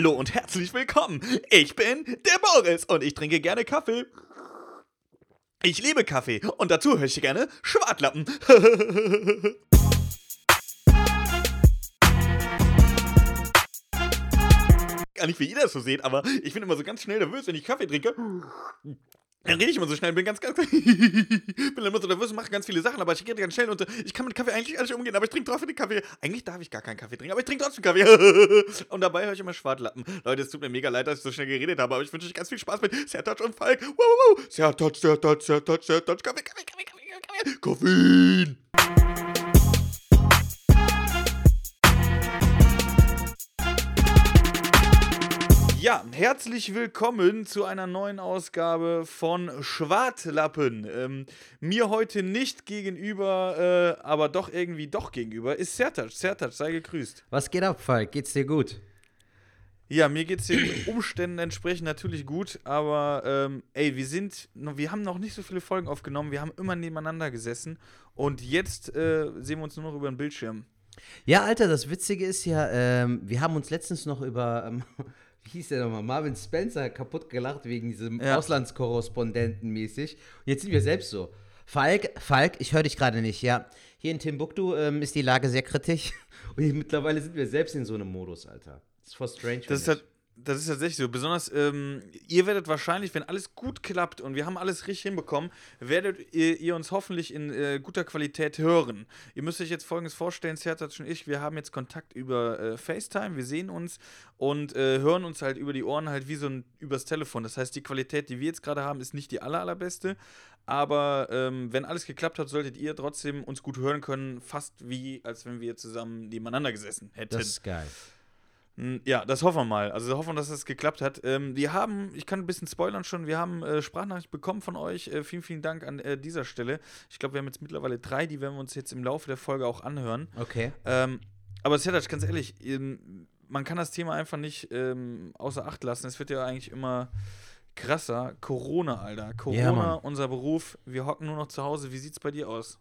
Hallo und herzlich willkommen. Ich bin der Boris und ich trinke gerne Kaffee. Ich liebe Kaffee und dazu höre ich gerne Schwartlappen. Gar nicht, wie ihr das so seht, aber ich bin immer so ganz schnell nervös, wenn ich Kaffee trinke. Dann rede ich immer so schnell, bin ganz, ganz, bin immer so nervös mache ganz viele Sachen, aber ich rede ganz schnell und äh, ich kann mit Kaffee eigentlich nicht umgehen, aber ich trinke trotzdem den Kaffee. Eigentlich darf ich gar keinen Kaffee trinken, aber ich trinke trotzdem Kaffee. und dabei höre ich immer Schwartlappen. Leute, es tut mir mega leid, dass ich so schnell geredet habe, aber ich wünsche euch ganz viel Spaß mit Sertouch und Falk. Wow, wow, wow. Sertouch, Sertouch, Sertouch, Sertouch, Kaffee, Kaffee, Kaffee, Kaffee, Kaffee. Koffein. Ja, herzlich willkommen zu einer neuen Ausgabe von Schwartlappen. Ähm, mir heute nicht gegenüber, äh, aber doch irgendwie doch gegenüber, ist Sertac. Sertac, sei gegrüßt. Was geht ab, Falk? Geht's dir gut? Ja, mir geht's den Umständen entsprechend natürlich gut, aber ähm, ey, wir sind, wir haben noch nicht so viele Folgen aufgenommen, wir haben immer nebeneinander gesessen und jetzt äh, sehen wir uns nur noch über den Bildschirm. Ja, Alter, das Witzige ist ja, ähm, wir haben uns letztens noch über ähm, wie hieß der nochmal, Marvin Spencer kaputt gelacht wegen diesem ja. Auslandskorrespondenten mäßig. Und jetzt sind wir selbst so. Falk, Falk, ich höre dich gerade nicht, ja. Hier in Timbuktu ähm, ist die Lage sehr kritisch. Und mittlerweile sind wir selbst in so einem Modus, Alter. Das ist voll strange. Das ist halt, das ist tatsächlich so. Besonders, ähm, ihr werdet wahrscheinlich, wenn alles gut klappt und wir haben alles richtig hinbekommen, werdet ihr, ihr uns hoffentlich in äh, guter Qualität hören. Ihr müsst euch jetzt folgendes vorstellen: Sertat und ich, wir haben jetzt Kontakt über äh, FaceTime, wir sehen uns und äh, hören uns halt über die Ohren halt wie so ein übers Telefon. Das heißt, die Qualität, die wir jetzt gerade haben, ist nicht die aller, allerbeste. Aber ähm, wenn alles geklappt hat, solltet ihr trotzdem uns gut hören können, fast wie als wenn wir zusammen nebeneinander gesessen hätten. Das ist geil. Ja, das hoffen wir mal. Also hoffen, dass es geklappt hat. Ähm, wir haben, ich kann ein bisschen spoilern schon, wir haben äh, Sprachnachricht bekommen von euch. Äh, vielen, vielen Dank an äh, dieser Stelle. Ich glaube, wir haben jetzt mittlerweile drei, die werden wir uns jetzt im Laufe der Folge auch anhören. Okay. Ähm, aber Serdac, ganz ehrlich, ähm, man kann das Thema einfach nicht ähm, außer Acht lassen. Es wird ja eigentlich immer krasser. Corona, Alter. Corona, ja, unser Beruf. Wir hocken nur noch zu Hause. Wie sieht's bei dir aus?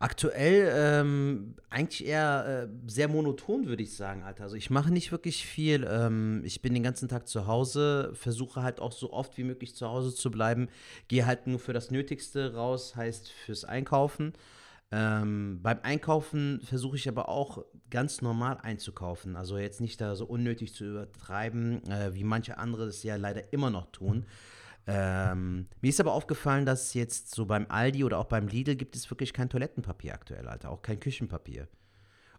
Aktuell ähm, eigentlich eher äh, sehr monoton, würde ich sagen, Alter. Also ich mache nicht wirklich viel. Ähm, ich bin den ganzen Tag zu Hause, versuche halt auch so oft wie möglich zu Hause zu bleiben. Gehe halt nur für das Nötigste raus, heißt fürs Einkaufen. Ähm, beim Einkaufen versuche ich aber auch ganz normal einzukaufen. Also jetzt nicht da so unnötig zu übertreiben, äh, wie manche andere es ja leider immer noch tun. Ähm, mir ist aber aufgefallen, dass jetzt so beim Aldi oder auch beim Lidl gibt es wirklich kein Toilettenpapier aktuell, Alter. Auch kein Küchenpapier.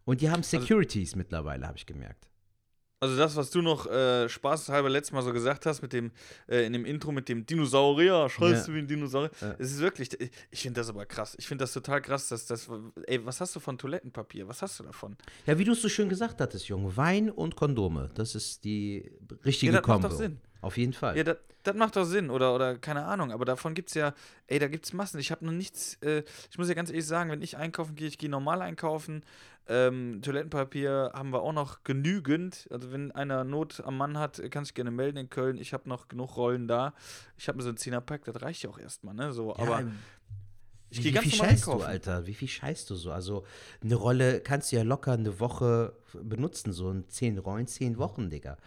Und die haben also Securities also, mittlerweile, habe ich gemerkt. Also das, was du noch äh, spaßhalber letztes Mal so gesagt hast, mit dem, äh, in dem Intro mit dem Dinosaurier, schreist ja. du wie ein Dinosaurier. Ja. Es ist wirklich, ich finde das aber krass. Ich finde das total krass, dass das, ey, was hast du von Toilettenpapier? Was hast du davon? Ja, wie du es so schön gesagt hattest, Junge, Wein und Kondome, das ist die richtige ja, das Kombo. Macht doch Sinn. Auf jeden Fall. Ja, das, macht doch Sinn, oder, oder keine Ahnung, aber davon gibt es ja, ey, da gibt es Massen. Ich habe noch nichts, äh, ich muss ja ganz ehrlich sagen, wenn ich einkaufen gehe, ich gehe normal einkaufen. Ähm, Toilettenpapier haben wir auch noch genügend. Also, wenn einer Not am Mann hat, kann sich gerne melden in Köln. Ich habe noch genug Rollen da. Ich habe mir so ein 10er-Pack, das reicht ja auch erstmal, ne? So, ja, aber. Ich gehe ganz viel scheißt einkaufen. du, Alter? Wie viel scheißt du so? Also, eine Rolle kannst du ja locker eine Woche benutzen, so ein 10 Rollen, 10 Wochen, Digga.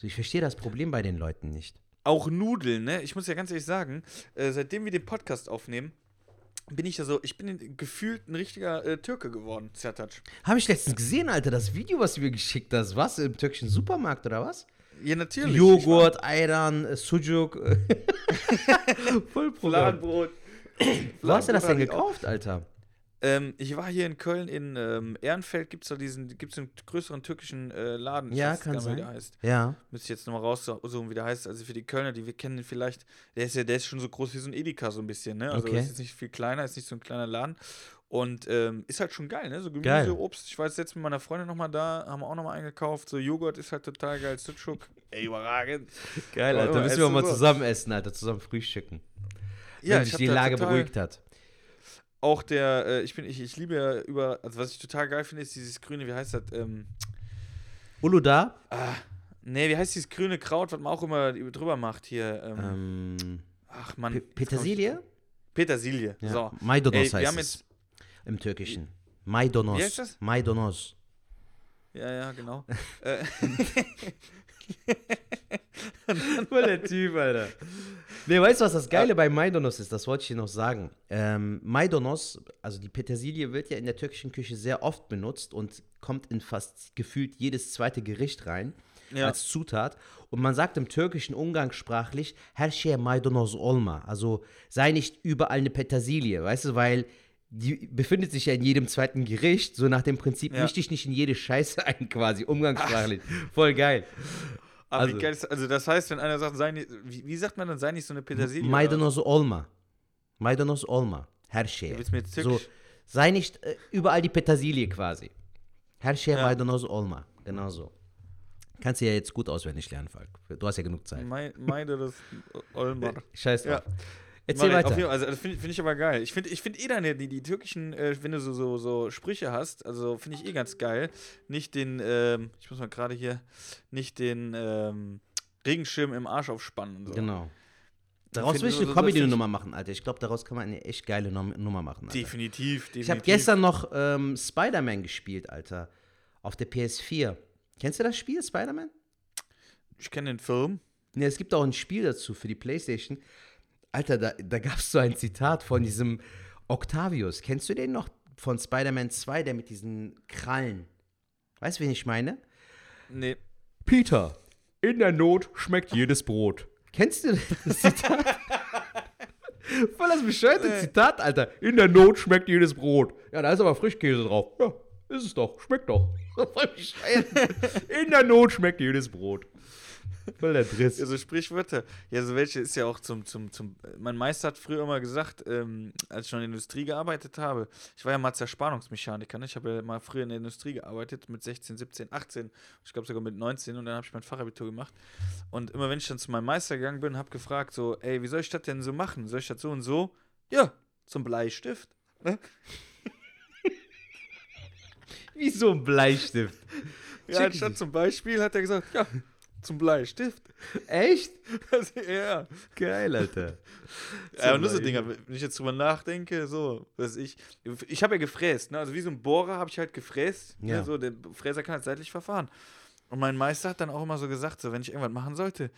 Also, ich verstehe das Problem bei den Leuten nicht auch Nudeln, ne? Ich muss ja ganz ehrlich sagen, äh, seitdem wir den Podcast aufnehmen, bin ich ja so, ich bin gefühlt ein richtiger äh, Türke geworden, Sertac. Habe ich letztens gesehen, Alter, das Video, was du mir geschickt hast. Was? Im türkischen Supermarkt oder was? Ja, natürlich. Joghurt, Ayran, äh, Sucuk. Vollprogramm. Fladenbrot. Wo hast du das denn gekauft, Alter? Ähm, ich war hier in Köln in ähm, Ehrenfeld, gibt es da diesen, gibt's einen größeren türkischen äh, Laden. Ja, kann sein. Wie der heißt. Ja. Müsste ich jetzt nochmal raussuchen, wie der heißt. Also für die Kölner, die wir kennen den vielleicht, der ist ja, der ist schon so groß wie so ein Edeka so ein bisschen, ne? Also okay. ist jetzt nicht viel kleiner, ist nicht so ein kleiner Laden. Und ähm, ist halt schon geil, ne? So Gemüse, geil. Obst. Ich war jetzt letztens mit meiner Freundin nochmal da, haben wir auch nochmal eingekauft. So Joghurt ist halt total geil. Sucuk, ey, überragend. Geil, Alter. Da müssen wir mal zusammen essen, Alter. Zusammen frühstücken. Ja, Wenn sich die Lage beruhigt hat auch der, äh, ich bin, ich, ich liebe ja über, also was ich total geil finde, ist dieses grüne, wie heißt das? Ähm, Uluda? Ah, nee, wie heißt dieses grüne Kraut, was man auch immer drüber macht hier? Ähm, ähm, ach man. P Petersilie? Petersilie, ja. so. Maidonos Ey, heißt es. Im Türkischen. Maidonos. Wie heißt das? Maidonos. Ja, ja, genau. Äh, Voll der Typ, Alter. Nee, weißt du, was das Geile bei Maidonos ist? Das wollte ich dir noch sagen. Ähm, Maidonos, also die Petersilie wird ja in der türkischen Küche sehr oft benutzt und kommt in fast gefühlt jedes zweite Gericht rein Ja. als Zutat. Und man sagt im Türkischen umgangssprachlich, her şeye maydanoz olma. Also sei nicht überall eine Petersilie, weißt du, weil die befindet sich ja in jedem zweiten Gericht, so nach dem Prinzip, Ja. misch dich nicht in jede Scheiße ein, quasi, umgangssprachlich. Voll geil. Aber Also- geil also das heißt, wenn einer sagt, sei nicht, wie, wie sagt man dann, sei nicht so eine Petersilie? Maydanoz olma. Maydanoz olma. Her şeye. So, sei nicht äh, überall die Petersilie quasi. Her şeye Ja. maydanoz olma. Genau so. Kannst du ja jetzt gut auswendig lernen, Falk. Du hast ja genug Zeit. Das Olmar. Scheiß drauf. Ja. Erzähl weiter. Fall, also das finde find ich aber geil. Ich finde ich find eh deine, die, die türkischen, äh, wenn du so, so, so Sprüche hast, also finde ich eh ganz geil. Nicht den, ähm, ich muss mal gerade hier, nicht den ähm, Regenschirm im Arsch aufspannen und so. Genau. Daraus will ich eine so- Comedy-Nummer machen, Alter. Ich glaube, daraus kann man eine echt geile Num Nummer machen. Alter. Definitiv, definitiv. Ich habe gestern noch ähm, Spider-Man gespielt, Alter. Auf der PS4. Kennst du das Spiel, Spider-Man? Ich kenne den Film. Ne, es gibt auch ein Spiel dazu für die Playstation. Alter, da, da gab es so ein Zitat von diesem Octavius. Kennst du den noch? Von Spider-Man 2, der mit diesen Krallen. Weißt du, wen ich meine? Nee. Peter, in der Not schmeckt jedes Brot. Kennst du das Zitat? Voll das bescheuerte Zitat, Alter. In der Not schmeckt jedes Brot. Ja, da ist aber Frischkäse drauf. Ja, ist es doch. Schmeckt doch. Voll bescheuert. In der Not schmeckt jedes Brot. Voll der Driss. Ja, so Sprichwörter. Ja, so welche ist ja auch zum, zum, zum. Mein Meister hat früher immer gesagt, ähm, als ich schon in der Industrie gearbeitet habe, ich war ja mal Zerspannungsmechaniker, ne? Ich habe ja mal früher in der Industrie gearbeitet mit 16, 17, 18, ich glaube sogar mit 19 und dann habe ich mein Fachabitur gemacht. Und immer wenn ich dann zu meinem Meister gegangen bin, habe gefragt, so, ey, wie soll ich das denn so machen? Soll ich das so und so? Ja, zum Bleistift. Ne? Wie so ein Bleistift. Ja, anstatt zum Beispiel hat er gesagt, ja, zum Bleistift. Echt? Also, ja. Geil, Alter. Ja, und nur so Dinger, wenn ich jetzt drüber nachdenke, so, dass ich, ich habe ja gefräst, ne? also wie so ein Bohrer habe ich halt gefräst, Ja. ne? so, der Fräser kann halt seitlich verfahren. Und mein Meister hat dann auch immer so gesagt, so, wenn ich irgendwas machen sollte,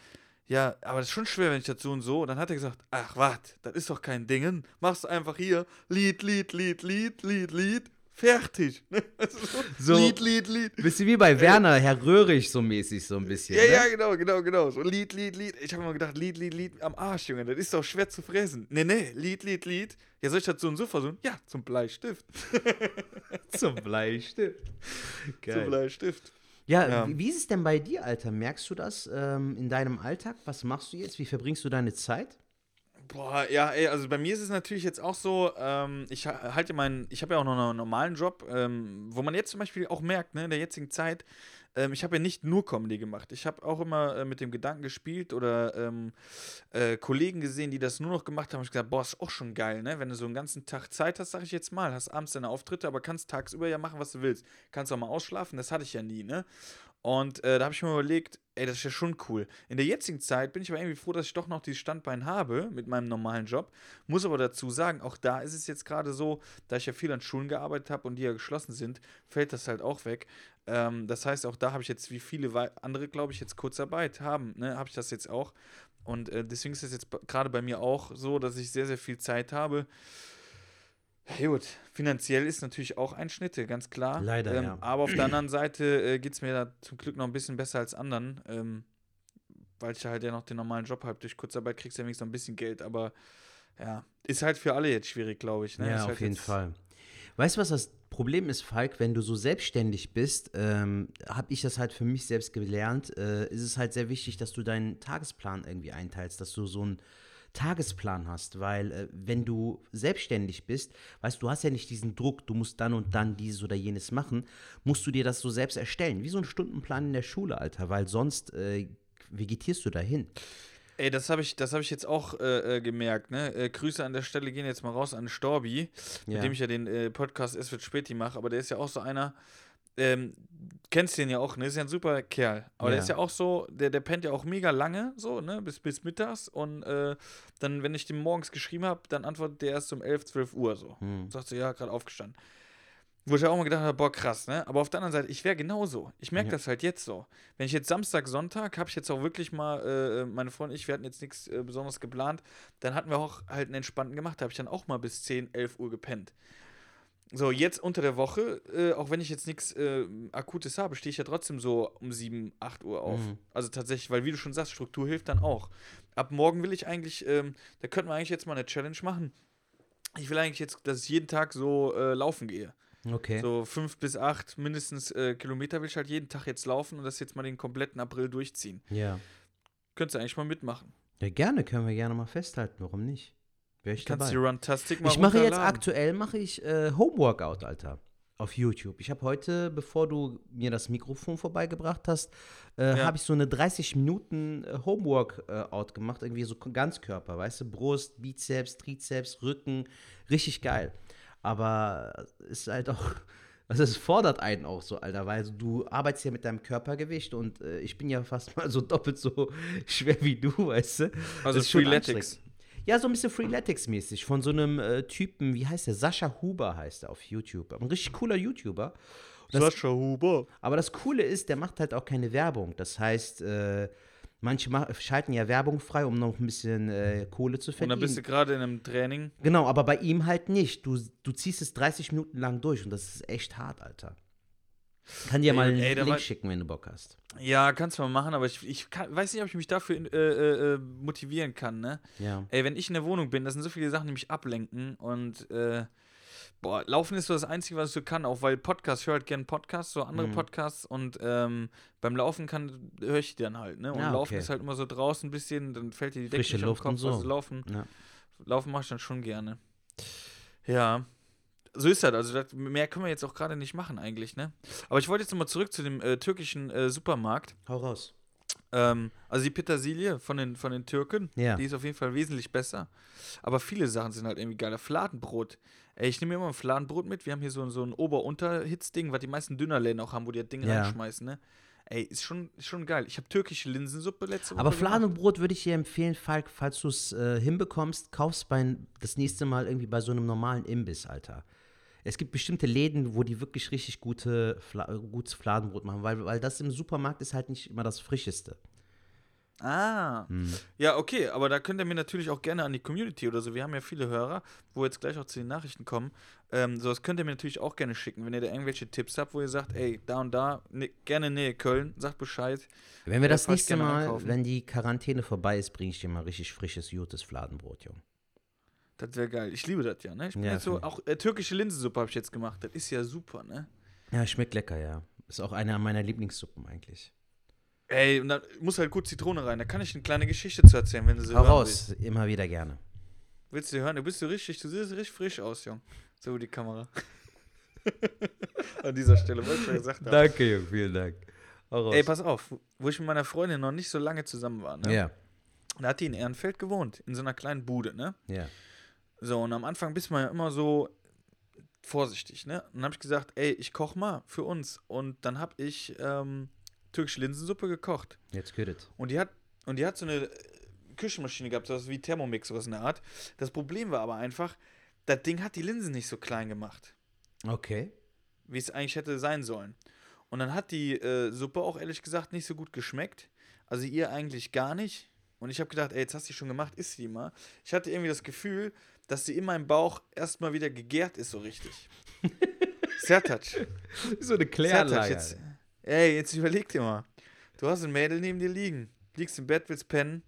ja, aber das ist schon schwer, wenn ich das so und so, und dann hat er gesagt, ach, wart, das ist doch kein Dingen, machst du einfach hier, Lied, Lied, Lied, Lied, Lied, Lied, fertig. Also so, Lied, Lied, Lied. Bisschen wie bei Werner, Herr Röhrig so mäßig, so ein bisschen. Ja, ne? ja, genau, genau, genau. So Lied, Lied, Lied. Ich habe immer gedacht, Lied, Lied, Lied am Arsch, Junge. Das ist doch schwer zu fräsen. Nee, nee, Lied, Lied, Lied. Ja, soll ich das so und so versuchen? Ja, zum Bleistift. Zum Bleistift. Zum Bleistift. Ja, Ja. Wie, wie ist es denn bei dir, Alter? Merkst du das ähm, in deinem Alltag? Was machst du jetzt? Wie verbringst du deine Zeit? Boah, ja, ey, also bei mir ist es natürlich jetzt auch so, ähm, ich ha- halte meinen, ich habe ja auch noch einen normalen Job, ähm, wo man jetzt zum Beispiel auch merkt, ne, in der jetzigen Zeit, ähm, ich habe ja nicht nur Comedy gemacht. Ich habe auch immer äh, mit dem Gedanken gespielt oder ähm, äh, Kollegen gesehen, die das nur noch gemacht haben. Ich gesagt, boah, ist auch schon geil, ne? Wenn du so einen ganzen Tag Zeit hast, sag ich jetzt mal, hast abends deine Auftritte, aber kannst tagsüber ja machen, was du willst. Kannst auch mal ausschlafen, das hatte ich ja nie, ne? Und äh, da habe ich mir überlegt, ey, das ist ja schon cool. In der jetzigen Zeit bin ich aber irgendwie froh, dass ich doch noch dieses Standbein habe mit meinem normalen Job. Muss aber dazu sagen, auch da ist es jetzt gerade so, da ich ja viel an Schulen gearbeitet habe und die ja geschlossen sind, fällt das halt auch weg. Ähm, das heißt, auch da habe ich jetzt, wie viele andere, glaube ich, jetzt Kurzarbeit haben, ne, habe ich das jetzt auch. Und äh, deswegen ist es jetzt gerade bei mir auch so, dass ich sehr, sehr viel Zeit habe. Ja, gut, finanziell ist natürlich auch Einschnitte, ganz klar. Leider, ähm, ja. Aber auf der anderen Seite äh, geht es mir da zum Glück noch ein bisschen besser als anderen, ähm, weil ich halt ja noch den normalen Job habe. Durch Kurzarbeit kriegst du ja wenigstens noch ein bisschen Geld, aber ja, ist halt für alle jetzt schwierig, glaube ich. Ne? ja, Ist auf halt jeden Fall. Weißt du, was das Problem ist, Falk? Wenn du so selbstständig bist, ähm, habe ich das halt für mich selbst gelernt, äh, ist es halt sehr wichtig, dass du deinen Tagesplan irgendwie einteilst, dass du so einen Tagesplan hast, weil äh, wenn du selbstständig bist, weißt du, du hast ja nicht diesen Druck, du musst dann und dann dieses oder jenes machen, musst du dir das so selbst erstellen, wie so ein Stundenplan in der Schule, Alter, weil sonst äh, vegetierst du dahin. Ey, das habe ich, das hab ich jetzt auch äh, äh, gemerkt. Ne? Äh, Grüße an der Stelle gehen jetzt mal raus an Storbi, Ja. mit dem ich ja den äh, Podcast Es wird Späti mache. Aber der ist ja auch so einer, ähm, kennst den ja auch, ne? Ist ja ein super Kerl. Aber der Ja. ist ja auch so, der, der pennt ja auch mega lange, so, ne? Bis, bis mittags. Und äh, dann, wenn ich dem morgens geschrieben habe, dann antwortet der erst um 11, 12 Uhr so. Hm. Sagt so, ja, gerade aufgestanden. Wo ich auch mal gedacht habe, boah, krass, ne? Aber auf der anderen Seite, ich wäre genauso. Ich merke Ja. das halt jetzt so. Wenn ich jetzt Samstag, Sonntag, habe ich jetzt auch wirklich mal, äh, meine Freundin und ich, wir hatten jetzt nichts äh, Besonderes geplant, dann hatten wir auch halt einen entspannten gemacht. Da habe ich dann auch mal bis 10, 11 Uhr gepennt. So, jetzt unter der Woche, äh, auch wenn ich jetzt nichts äh, Akutes habe, stehe ich ja trotzdem so um 7, 8 Uhr auf. Mhm. Also tatsächlich, weil wie du schon sagst, Struktur hilft dann auch. Ab morgen will ich eigentlich, ähm, da könnten wir eigentlich jetzt mal eine Challenge machen. Ich will eigentlich jetzt, dass ich jeden Tag so äh, laufen gehe. Okay. So fünf bis acht mindestens äh, Kilometer will ich halt jeden Tag jetzt laufen und das jetzt mal den kompletten April durchziehen. Ja. Könntest du eigentlich mal mitmachen. Ja, gerne, können wir gerne mal festhalten, warum nicht? Wäre ich Kannst dabei. die Runtastic mal Ich mache jetzt aktuell mache ich äh, Homeworkout, Alter. Auf YouTube. Ich habe heute, bevor du mir das Mikrofon vorbeigebracht hast, äh, Ja. habe ich so eine 30 Minuten äh, Homeworkout gemacht, irgendwie so Ganzkörper, weißt du, Brust, Bizeps, Trizeps, Rücken, richtig geil. Aber es ist halt auch, also es fordert einen auch so, Alter, weil du arbeitest ja mit deinem Körpergewicht und äh, ich bin ja fast mal so doppelt so schwer wie du, weißt du. Also Freeletics. Ja, so ein bisschen Freeletics-mäßig. Von so einem äh, Typen, wie heißt der? Sascha Huber heißt er auf YouTube. Ein richtig cooler YouTuber. Das- Sascha Huber. Aber das Coole ist, der macht halt auch keine Werbung. Das heißt, äh, manche ma- schalten ja Werbung frei, um noch ein bisschen äh, Kohle zu Und verdienen. dann bist du gerade in einem Training. genau, aber bei ihm halt nicht. Du, du ziehst es 30 Minuten lang durch und das ist echt hart, Alter. Kann dir Ey, mal einen ey, Link war- schicken, wenn du Bock hast. Ja, kannst du mal machen, aber ich, ich kann, weiß nicht, ob ich mich dafür äh, äh, äh, motivieren kann, ne? Ja. Ey, wenn ich in der Wohnung bin, das sind so viele Sachen, die mich ablenken und äh, boah, Laufen ist so das Einzige, was ich so kann, auch weil Podcasts, ich höre halt gerne Podcasts, so andere Mhm. Podcasts und ähm, beim Laufen kann, höre ich die dann halt, ne? Und Ja, Laufen okay. ist halt immer so draußen ein bisschen, dann fällt dir die Decke Frische nicht auf Luft den und Kopf, so. also Laufen, ja. Laufen mache ich dann schon gerne. Ja. So ist das, also das, mehr können wir jetzt auch gerade nicht machen eigentlich, ne? Aber ich wollte jetzt nochmal zurück zu dem äh, türkischen äh, Supermarkt. Hau raus. Ähm, also die Petersilie von den, von den Türken, Ja. die ist auf jeden Fall wesentlich besser. Aber viele Sachen sind halt irgendwie geiler. Fladenbrot. Ey, ich nehme immer ein Fladenbrot mit. Wir haben hier so, ein- so ein Ober-Unter-Hitz-Ding, was die meisten Dönerläden auch haben, wo die das Ding Ja. reinschmeißen, ne? Ey, ist schon, ist schon geil. Ich habe türkische Linsensuppe letzte Woche Aber. Fladenbrot würde ich dir empfehlen, Falk, falls du es äh, hinbekommst, kaufst bei, das nächste Mal irgendwie bei so einem normalen Imbiss, Alter. Es gibt bestimmte Läden, wo die wirklich richtig gute, Fla gutes Fladenbrot machen, weil, weil das im Supermarkt ist halt nicht immer das Frischeste. Ah. Hm. Ja, okay, aber da könnt ihr mir natürlich auch gerne an die Community oder so. Wir haben ja viele Hörer, wo jetzt gleich auch zu den Nachrichten kommen. Ähm, so, das könnt ihr mir natürlich auch gerne schicken, wenn ihr da irgendwelche Tipps habt, wo ihr sagt, ey, da und da, ne, gerne Nähe Köln, sagt Bescheid. Wenn wir das nächste Mal, wenn die Quarantäne vorbei ist, bringe ich dir mal richtig frisches, gutes Fladenbrot, Junge. Das wäre geil. Ich liebe das ja, ne? Ich bin Ja, jetzt so, auch äh, türkische Linsensuppe habe ich jetzt gemacht. Das ist ja super, ne? Ja, schmeckt lecker, ja. Ist auch eine meiner Lieblingssuppen eigentlich. Ey, und da muss halt gut Zitrone rein. Da kann ich eine kleine Geschichte zu erzählen, wenn du sie Hau raus, immer wieder gerne. Willst. willst du hören? Du bist so richtig, du siehst richtig frisch aus, Jung. So die Kamera. An dieser Stelle, wollte ich schon gesagt haben. Danke, Junge, vielen Dank. Ey, pass auf, wo ich mit meiner Freundin noch nicht so lange zusammen war, ne? ja, Da hat die in Ehrenfeld gewohnt, in so einer kleinen Bude, ne? ja. So, und am Anfang bist man ja immer so vorsichtig, ne? Und dann habe ich gesagt, ey, ich koch mal für uns. Und dann habe ich ähm, türkische Linsensuppe gekocht. Jetzt geht es. Und die hat, und die hat so eine äh, Küchenmaschine gehabt, so was wie Thermomix, sowas in der Art. Das Problem war aber einfach, das Ding hat die Linsen nicht so klein gemacht, Okay. wie es eigentlich hätte sein sollen. Und dann hat die äh, Suppe auch ehrlich gesagt nicht so gut geschmeckt. Also ihr eigentlich gar nicht. Und ich habe gedacht, ey, jetzt hast du die schon gemacht, isst die mal. Ich hatte irgendwie das Gefühl, dass sie in meinem Bauch erstmal wieder gegärt ist, so richtig. Sertac. So eine Sertac, jetzt, ey, jetzt überleg dir mal. Du hast ein Mädel neben dir liegen, liegst im Bett, willst pennen.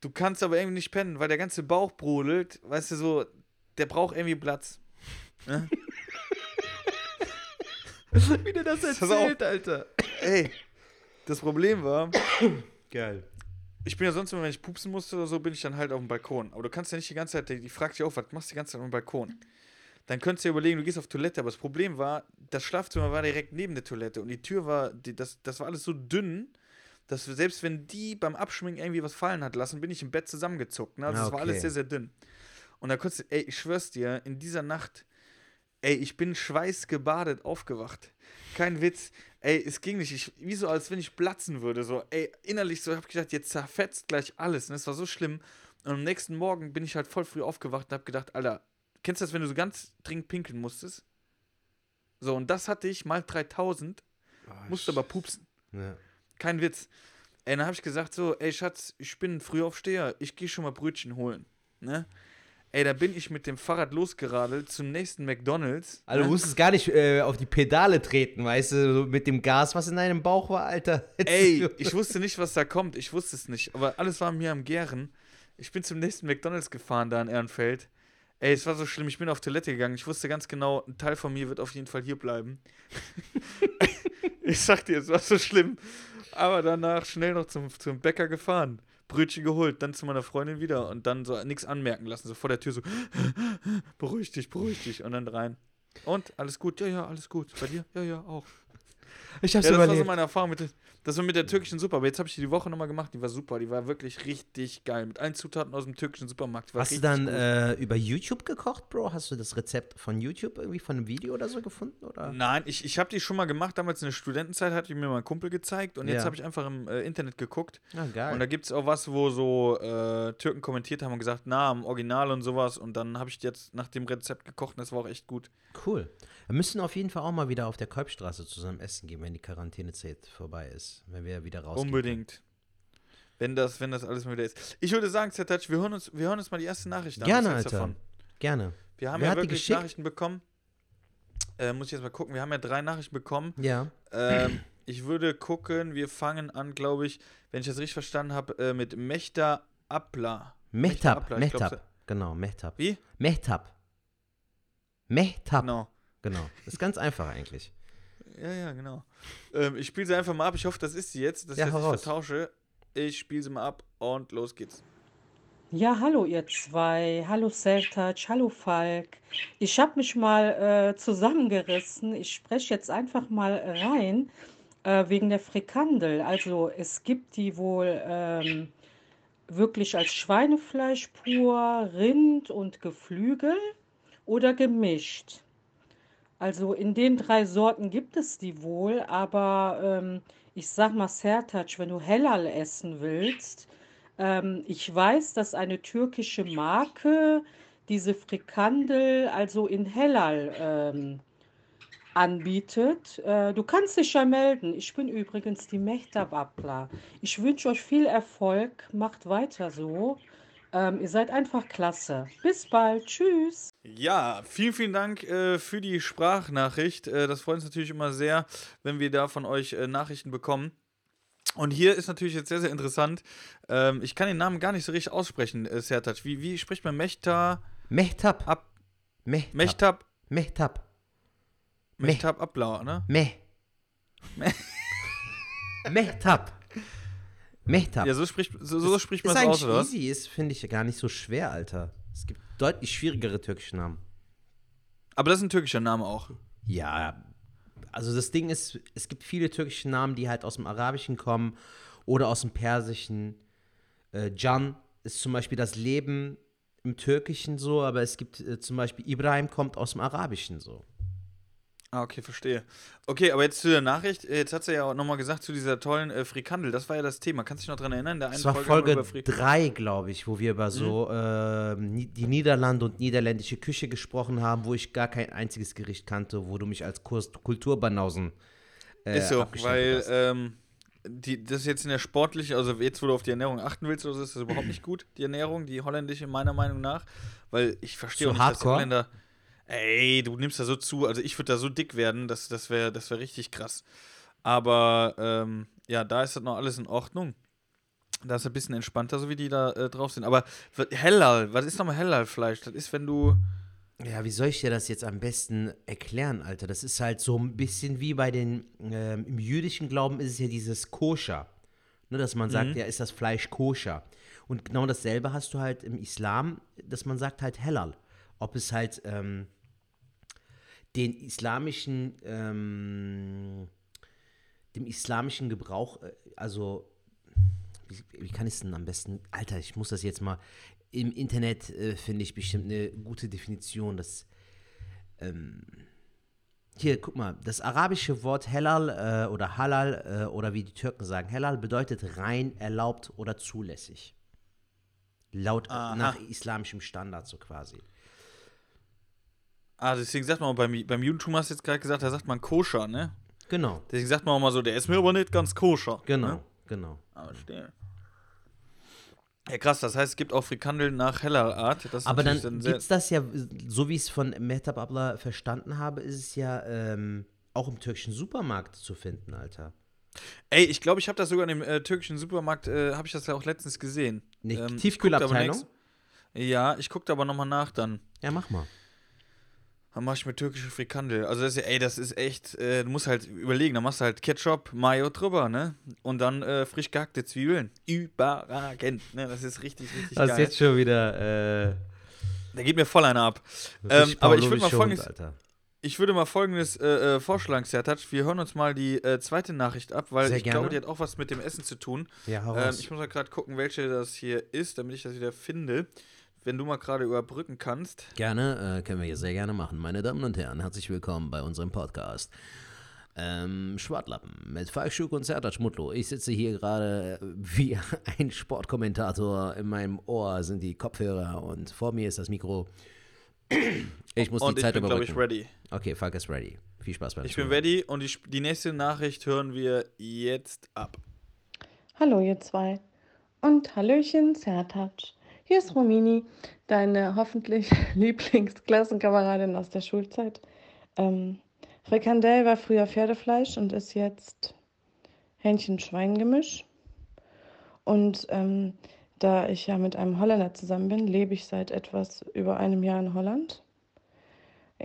Du kannst aber irgendwie nicht pennen, weil der ganze Bauch brodelt. Weißt du, so, der braucht irgendwie Platz. Ne? Wie du das Pass auf. erzählt, Alter. Ey, das Problem war, Geil. Ich bin ja sonst immer, wenn ich pupsen musste oder so, bin ich dann halt auf dem Balkon. Aber du kannst ja nicht die ganze Zeit, die, die fragt sich auch, was machst du die ganze Zeit auf dem Balkon? Dann könntest du dir überlegen, du gehst auf Toilette, aber das Problem war, das Schlafzimmer war direkt neben der Toilette und die Tür war, die, das, das war alles so dünn, dass wir, selbst wenn die beim Abschminken irgendwie was fallen hat lassen, bin ich im Bett zusammengezuckt. Ne? Also Ah, es war alles okay. sehr, sehr dünn. Und da konntest du, ey, ich schwör's dir, in dieser Nacht, ey, ich bin schweißgebadet aufgewacht. Kein Witz. Ey, es ging nicht. Ich, wie so, als wenn ich platzen würde. So, ey, innerlich so, hab ich gedacht, jetzt zerfetzt gleich alles. Und es war so schlimm. Und am nächsten Morgen bin ich halt voll früh aufgewacht und hab gedacht, Alter, kennst du das, wenn du so ganz dringend pinkeln musstest? So, und das hatte ich mal 3000, musste aber pupsen. Ja. Kein Witz. Ey, dann habe ich gesagt so, ey Schatz, ich bin ein Frühaufsteher, ich gehe schon mal Brötchen holen. Ne? Ey, da bin ich mit dem Fahrrad losgeradelt zum nächsten McDonalds. Also du ne? musstest gar nicht äh, auf die Pedale treten, weißt du, so mit dem Gas, was in deinem Bauch war, Alter. Ey, ich wusste nicht, was da kommt. Ich wusste es nicht. Aber alles war mir am Gären. Ich bin zum nächsten McDonalds gefahren da in Ehrenfeld. Ey, es war so schlimm. Ich bin auf Toilette gegangen. Ich wusste ganz genau, ein Teil von mir wird auf jeden Fall hier bleiben. ich sag dir, es war so schlimm. Aber danach schnell noch zum, zum Bäcker gefahren. Brötchen geholt, dann zu meiner Freundin wieder und dann so nichts anmerken lassen. So vor der Tür so, beruhig dich, beruhig dich. Und dann rein. Und alles gut? Ja, ja, alles gut. Bei dir? Ja, ja, auch. Ich hab's Ja, das war so überlebt. meine Erfahrung mit, der- das war mit der türkischen Suppe. Aber jetzt habe ich die die Woche nochmal gemacht. Die war super. Die war wirklich richtig geil. Mit allen Zutaten aus dem türkischen Supermarkt. Hast du dann äh, über YouTube gekocht, Bro? Hast du das Rezept von YouTube irgendwie von einem Video oder so gefunden? Oder? Nein, ich, ich habe die schon mal gemacht. Damals in der Studentenzeit hatte ich mir mein Kumpel gezeigt. Und jetzt Ja. habe ich einfach im äh, Internet geguckt. Ah, geil. Und da gibt es auch was, wo so äh, Türken kommentiert haben und gesagt, na, im Original und sowas. Und dann habe ich jetzt nach dem Rezept gekocht und das war auch echt gut. Cool. Wir müssen auf jeden Fall auch mal wieder auf der Kolbstraße zusammen essen gehen, wenn die Quarantänezeit vorbei ist. Wenn wir wieder rausgehen. Unbedingt. Wenn das, wenn das alles mal wieder ist. Ich würde sagen, Zertatsch, wir hören uns, wir hören uns mal die erste Nachricht an. Gerne, Alter. Gerne. Wir haben Wer ja wirklich? Nachrichten bekommen. Äh, muss ich jetzt mal gucken. Wir haben ja drei Nachrichten bekommen. Ja. Ähm, ich würde gucken, wir fangen an, glaube ich, wenn ich das richtig verstanden habe, äh, mit Mechta Abla. Glaub, Mehtab. Genau, Mehtab. Wie? Mehtab. Mehtab. Genau. Genau. Ist ganz einfach eigentlich. Ja, ja, genau. Ähm, ich spiele sie einfach mal ab. Ich hoffe, das ist sie jetzt, dass Ja, ich das nicht vertausche. Ich spiele sie mal ab und los geht's. Ja, hallo ihr zwei. Hallo Seltac, hallo Falk. Ich habe mich mal äh, zusammengerissen. Ich spreche jetzt einfach mal rein äh, wegen der Frikandel. Also es gibt die wohl ähm, wirklich als Schweinefleisch pur, Rind und Geflügel oder gemischt. Also in den drei Sorten gibt es die wohl, aber ähm, ich sag mal Sertac, wenn du Hellal essen willst, ähm, ich weiß, dass eine türkische Marke diese Frikandel also in Hellal ähm, anbietet. Äh, du kannst dich ja melden. Ich bin übrigens die Mehtab. Ich wünsche euch viel Erfolg. Macht weiter so. Ähm, ihr seid einfach klasse. Bis bald. Tschüss. Ja, vielen, vielen Dank äh, für die Sprachnachricht. Äh, das freut uns natürlich immer sehr, wenn wir da von euch äh, Nachrichten bekommen. Und hier ist natürlich jetzt sehr, sehr interessant. Ähm, ich kann den Namen gar nicht so richtig aussprechen, äh, Sertac. Wie, wie spricht man Mechta Mehtab. ab? Mechtab? Mehtab. Meh. Mechtab Ablau, ne? Meh. Mehtab. Mehtab. Ja, so spricht, so, so spricht man es aus, oder easy, ist, finde ich, gar nicht so schwer, Alter. Es gibt deutlich schwierigere türkische Namen. Aber das ist ein türkischer Name auch. Ja, also das Ding ist, es gibt viele türkische Namen, die halt aus dem Arabischen kommen oder aus dem Persischen. Äh, Can ist zum Beispiel das Leben im Türkischen so, aber es gibt äh, zum Beispiel Ibrahim kommt aus dem Arabischen so. Ah, okay, verstehe. Okay, aber jetzt zu der Nachricht. Äh, Jetzt hat sie ja auch nochmal gesagt zu dieser tollen äh, Frikandel. Das war ja das Thema. Kannst du dich noch dran erinnern? In der Das war Folge über Fri- 3, glaube ich, wo wir über so ähm, Ni- die Niederlande und niederländische Küche gesprochen haben, wo ich gar kein einziges Gericht kannte, wo du mich als Kurs Kulturbanausen äh, Ist so, weil ähm, die, das ist jetzt in der sportlichen, also jetzt, wo du auf die Ernährung achten willst, oder so, ist das überhaupt nicht gut, die Ernährung, die holländische, meiner Meinung nach. Weil ich verstehe So auch nicht, dass die? Holländer. Ey, du nimmst da so zu, also ich würde da so dick werden, das, das wäre das wär richtig krass. Aber ähm, ja, da ist das noch alles in Ordnung. Da ist ein bisschen entspannter, so wie die da äh, drauf sind. Aber Hellal, was ist nochmal Hellal-Fleisch? Das ist, wenn du. Ja, wie soll ich dir das jetzt am besten erklären, Alter? Das ist halt so ein bisschen wie bei den, ähm, im jüdischen Glauben ist es ja dieses Koscher. Ne, dass man sagt, ja, ist das Fleisch koscher. Und genau dasselbe hast du halt im Islam, dass man sagt halt Halal. Ob es halt ähm, den islamischen, ähm, dem islamischen Gebrauch, äh, also wie, wie kann ich es denn am besten, Alter, ich muss das jetzt mal, im Internet äh, finde ich bestimmt eine gute Definition, das, ähm, hier, guck mal, das arabische Wort Halal äh, oder Halal äh, oder wie die Türken sagen, Halal bedeutet rein, erlaubt oder zulässig. Laut Aha. nach islamischem Standard so quasi. Ah, deswegen sagt man auch beim, beim Judentum hast du jetzt gerade gesagt, da sagt man koscher, ne? Genau, Deswegen sagt man auch mal so, der ist mir aber nicht ganz koscher. genau, Ne? genau. Ah, verstehe. Ja, krass, das heißt, es gibt auch Frikandel nach heller Art. Aber dann sehr- gibt es das ja, so wie ich es von Mehtap Abla verstanden habe, ist es ja ähm, auch im türkischen Supermarkt zu finden, Alter. Ey, ich glaube, ich habe das sogar in dem äh, türkischen Supermarkt, äh, habe ich das ja auch letztens gesehen. Eine Ähm, Tiefkühlabteilung? aber Ja, ich guckte aber nochmal nach dann. Ja, mach mal. Dann mache ich mir türkische Frikandel. Also das ist ey, das ist echt, äh, du musst halt überlegen, da machst du halt Ketchup, Mayo drüber, ne? Und dann äh, frisch gehackte Zwiebeln. Überragend, ne? Das ist richtig, richtig Das ist geil. jetzt schon wieder. Äh, Da geht mir voll einer ab. Ähm, aber ich würd Pavlovischer mal folgendes- Alter. Ich würde mal folgendes äh, äh, vorschlagen, Sertac. Wir hören uns mal die äh, zweite Nachricht ab, weil Sehr ich glaube, die hat auch was mit dem Essen zu tun. Ja, Ähm, ich muss mal gerade gucken, welche das hier ist, damit ich das wieder finde. Wenn du mal gerade überbrücken kannst. Gerne, äh, können wir hier sehr gerne machen. Meine Damen und Herren, herzlich willkommen bei unserem Podcast. Ähm, Schwartlappen mit Falkschuk und Sertac Mutlu. Ich sitze hier gerade äh, wie ein Sportkommentator. In meinem Ohr sind die Kopfhörer und vor mir ist das Mikro. Ich muss Und die ich Zeit bin, glaube ich, überbrücken. ready. Okay, Falk ist ready. Viel Spaß beim Ich bin Zuhören. ready und die, die nächste Nachricht hören wir jetzt ab. Hallo ihr zwei und Hallöchen Sertac. Hier ist Romini, deine hoffentlich Lieblingsklassenkameradin aus der Schulzeit. Ähm, Frikandel war früher Pferdefleisch und ist jetzt Hähnchen-Schwein-Gemisch. Und ähm, da ich ja mit einem Holländer zusammen bin, lebe ich seit etwas über einem Jahr in Holland.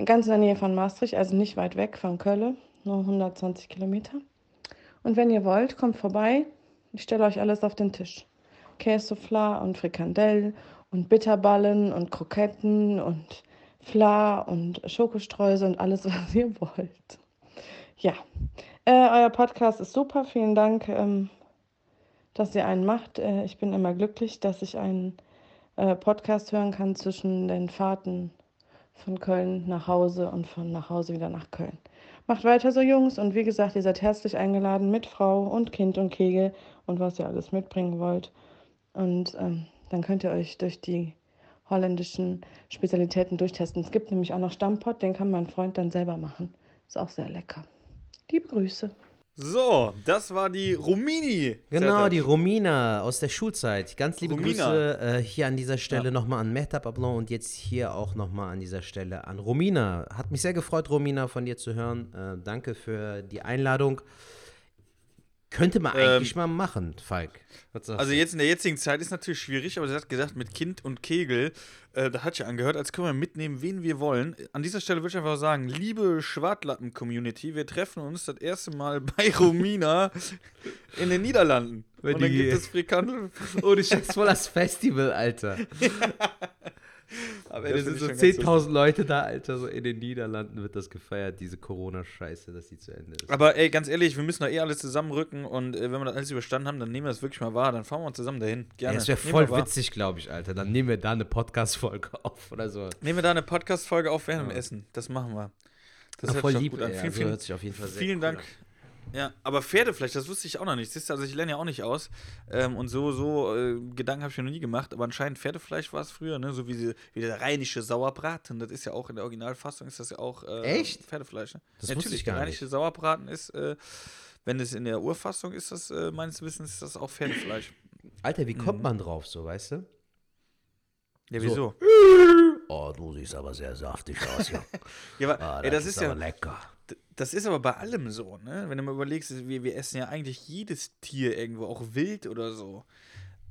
Ganz in der Nähe von Maastricht, also nicht weit weg von Köln, nur 120 Kilometer. Und wenn ihr wollt, kommt vorbei. Ich stelle euch alles auf den Tisch. Käsesoufflé und Frikandel und Bitterballen und Kroketten und Fla und Schokostreusel und alles, was ihr wollt. Ja, äh, euer Podcast ist super. Vielen Dank, ähm, dass ihr einen macht. Äh, ich bin immer glücklich, dass ich einen äh, Podcast hören kann zwischen den Fahrten von Köln nach Hause und von nach Hause wieder nach Köln. Macht weiter so, Jungs. Und wie gesagt, ihr seid herzlich eingeladen mit Frau und Kind und Kegel und was ihr alles mitbringen wollt. Und ähm, dann könnt ihr euch durch die holländischen Spezialitäten durchtesten. Es gibt nämlich auch noch Stammpot, den kann mein Freund dann selber machen. Ist auch sehr lecker. Liebe Grüße. So, das war die Rumini. Genau, die Romina aus der Schulzeit. Ganz liebe Romina. Grüße äh, hier an dieser Stelle nochmal an Mehtap Ablon und jetzt hier auch nochmal an dieser Stelle an Romina. Hat mich sehr gefreut, Romina, von dir zu hören. Äh, danke für die Einladung. Könnte man Ähm, eigentlich mal machen, Falk. Also jetzt in der jetzigen Zeit ist natürlich schwierig, aber sie hat gesagt, mit Kind und Kegel, äh, da hat ja angehört, als können wir mitnehmen, wen wir wollen. An dieser Stelle würde ich einfach sagen, liebe Schwartlappen-Community, wir treffen uns das erste Mal bei Romina in den Niederlanden. Wenn und dann die- gibt es Frikandel. Oh, du steckst voll das Festival, Alter. Am Ende sind so ich schon ganz 10.000 Leute da, Alter. So in den Niederlanden wird das gefeiert, diese Corona-Scheiße, dass die zu Ende ist. Aber ey, ganz ehrlich, wir müssen doch eh alle zusammenrücken und äh, wenn wir das alles überstanden haben, dann nehmen wir das wirklich mal wahr. Dann fahren wir uns zusammen dahin. Gerne. Ja, das wäre voll witzig, glaube ich, Alter. Dann nehmen wir da eine Podcast-Folge auf oder so. Nehmen wir da eine Podcast-Folge auf während dem Essen. Das machen wir. Das Ja, hört voll sich lieb, gut an. Vielen, Also vielen, hört sich auf jeden Fall sehr vielen cool Dank. Ja, aber Pferdefleisch, das wusste ich auch noch nicht. Siehst du, also ich lerne ja auch nicht aus. Ähm, und so, so äh, Gedanken habe ich mir noch nie gemacht. Aber anscheinend Pferdefleisch war es früher, ne? So wie, die, wie der rheinische Sauerbraten. Das ist ja auch in der Originalfassung ist das ja auch äh, Echt? Pferdefleisch. Ne? Das Ja, Natürlich, ich gar der rheinische Sauerbraten ist, äh, wenn es in der Urfassung ist, das äh, meines Wissens ist das auch Pferdefleisch. Alter, wie kommt Mhm. man drauf, so, weißt du? Ja, So. wieso? Oh, du siehst aber sehr saftig aus, ja. Ja, aber, Ah, ey, das ist ja. lecker. Das ist aber bei allem so, ne? Wenn du mal überlegst, wir, wir essen ja eigentlich jedes Tier irgendwo, auch wild oder so.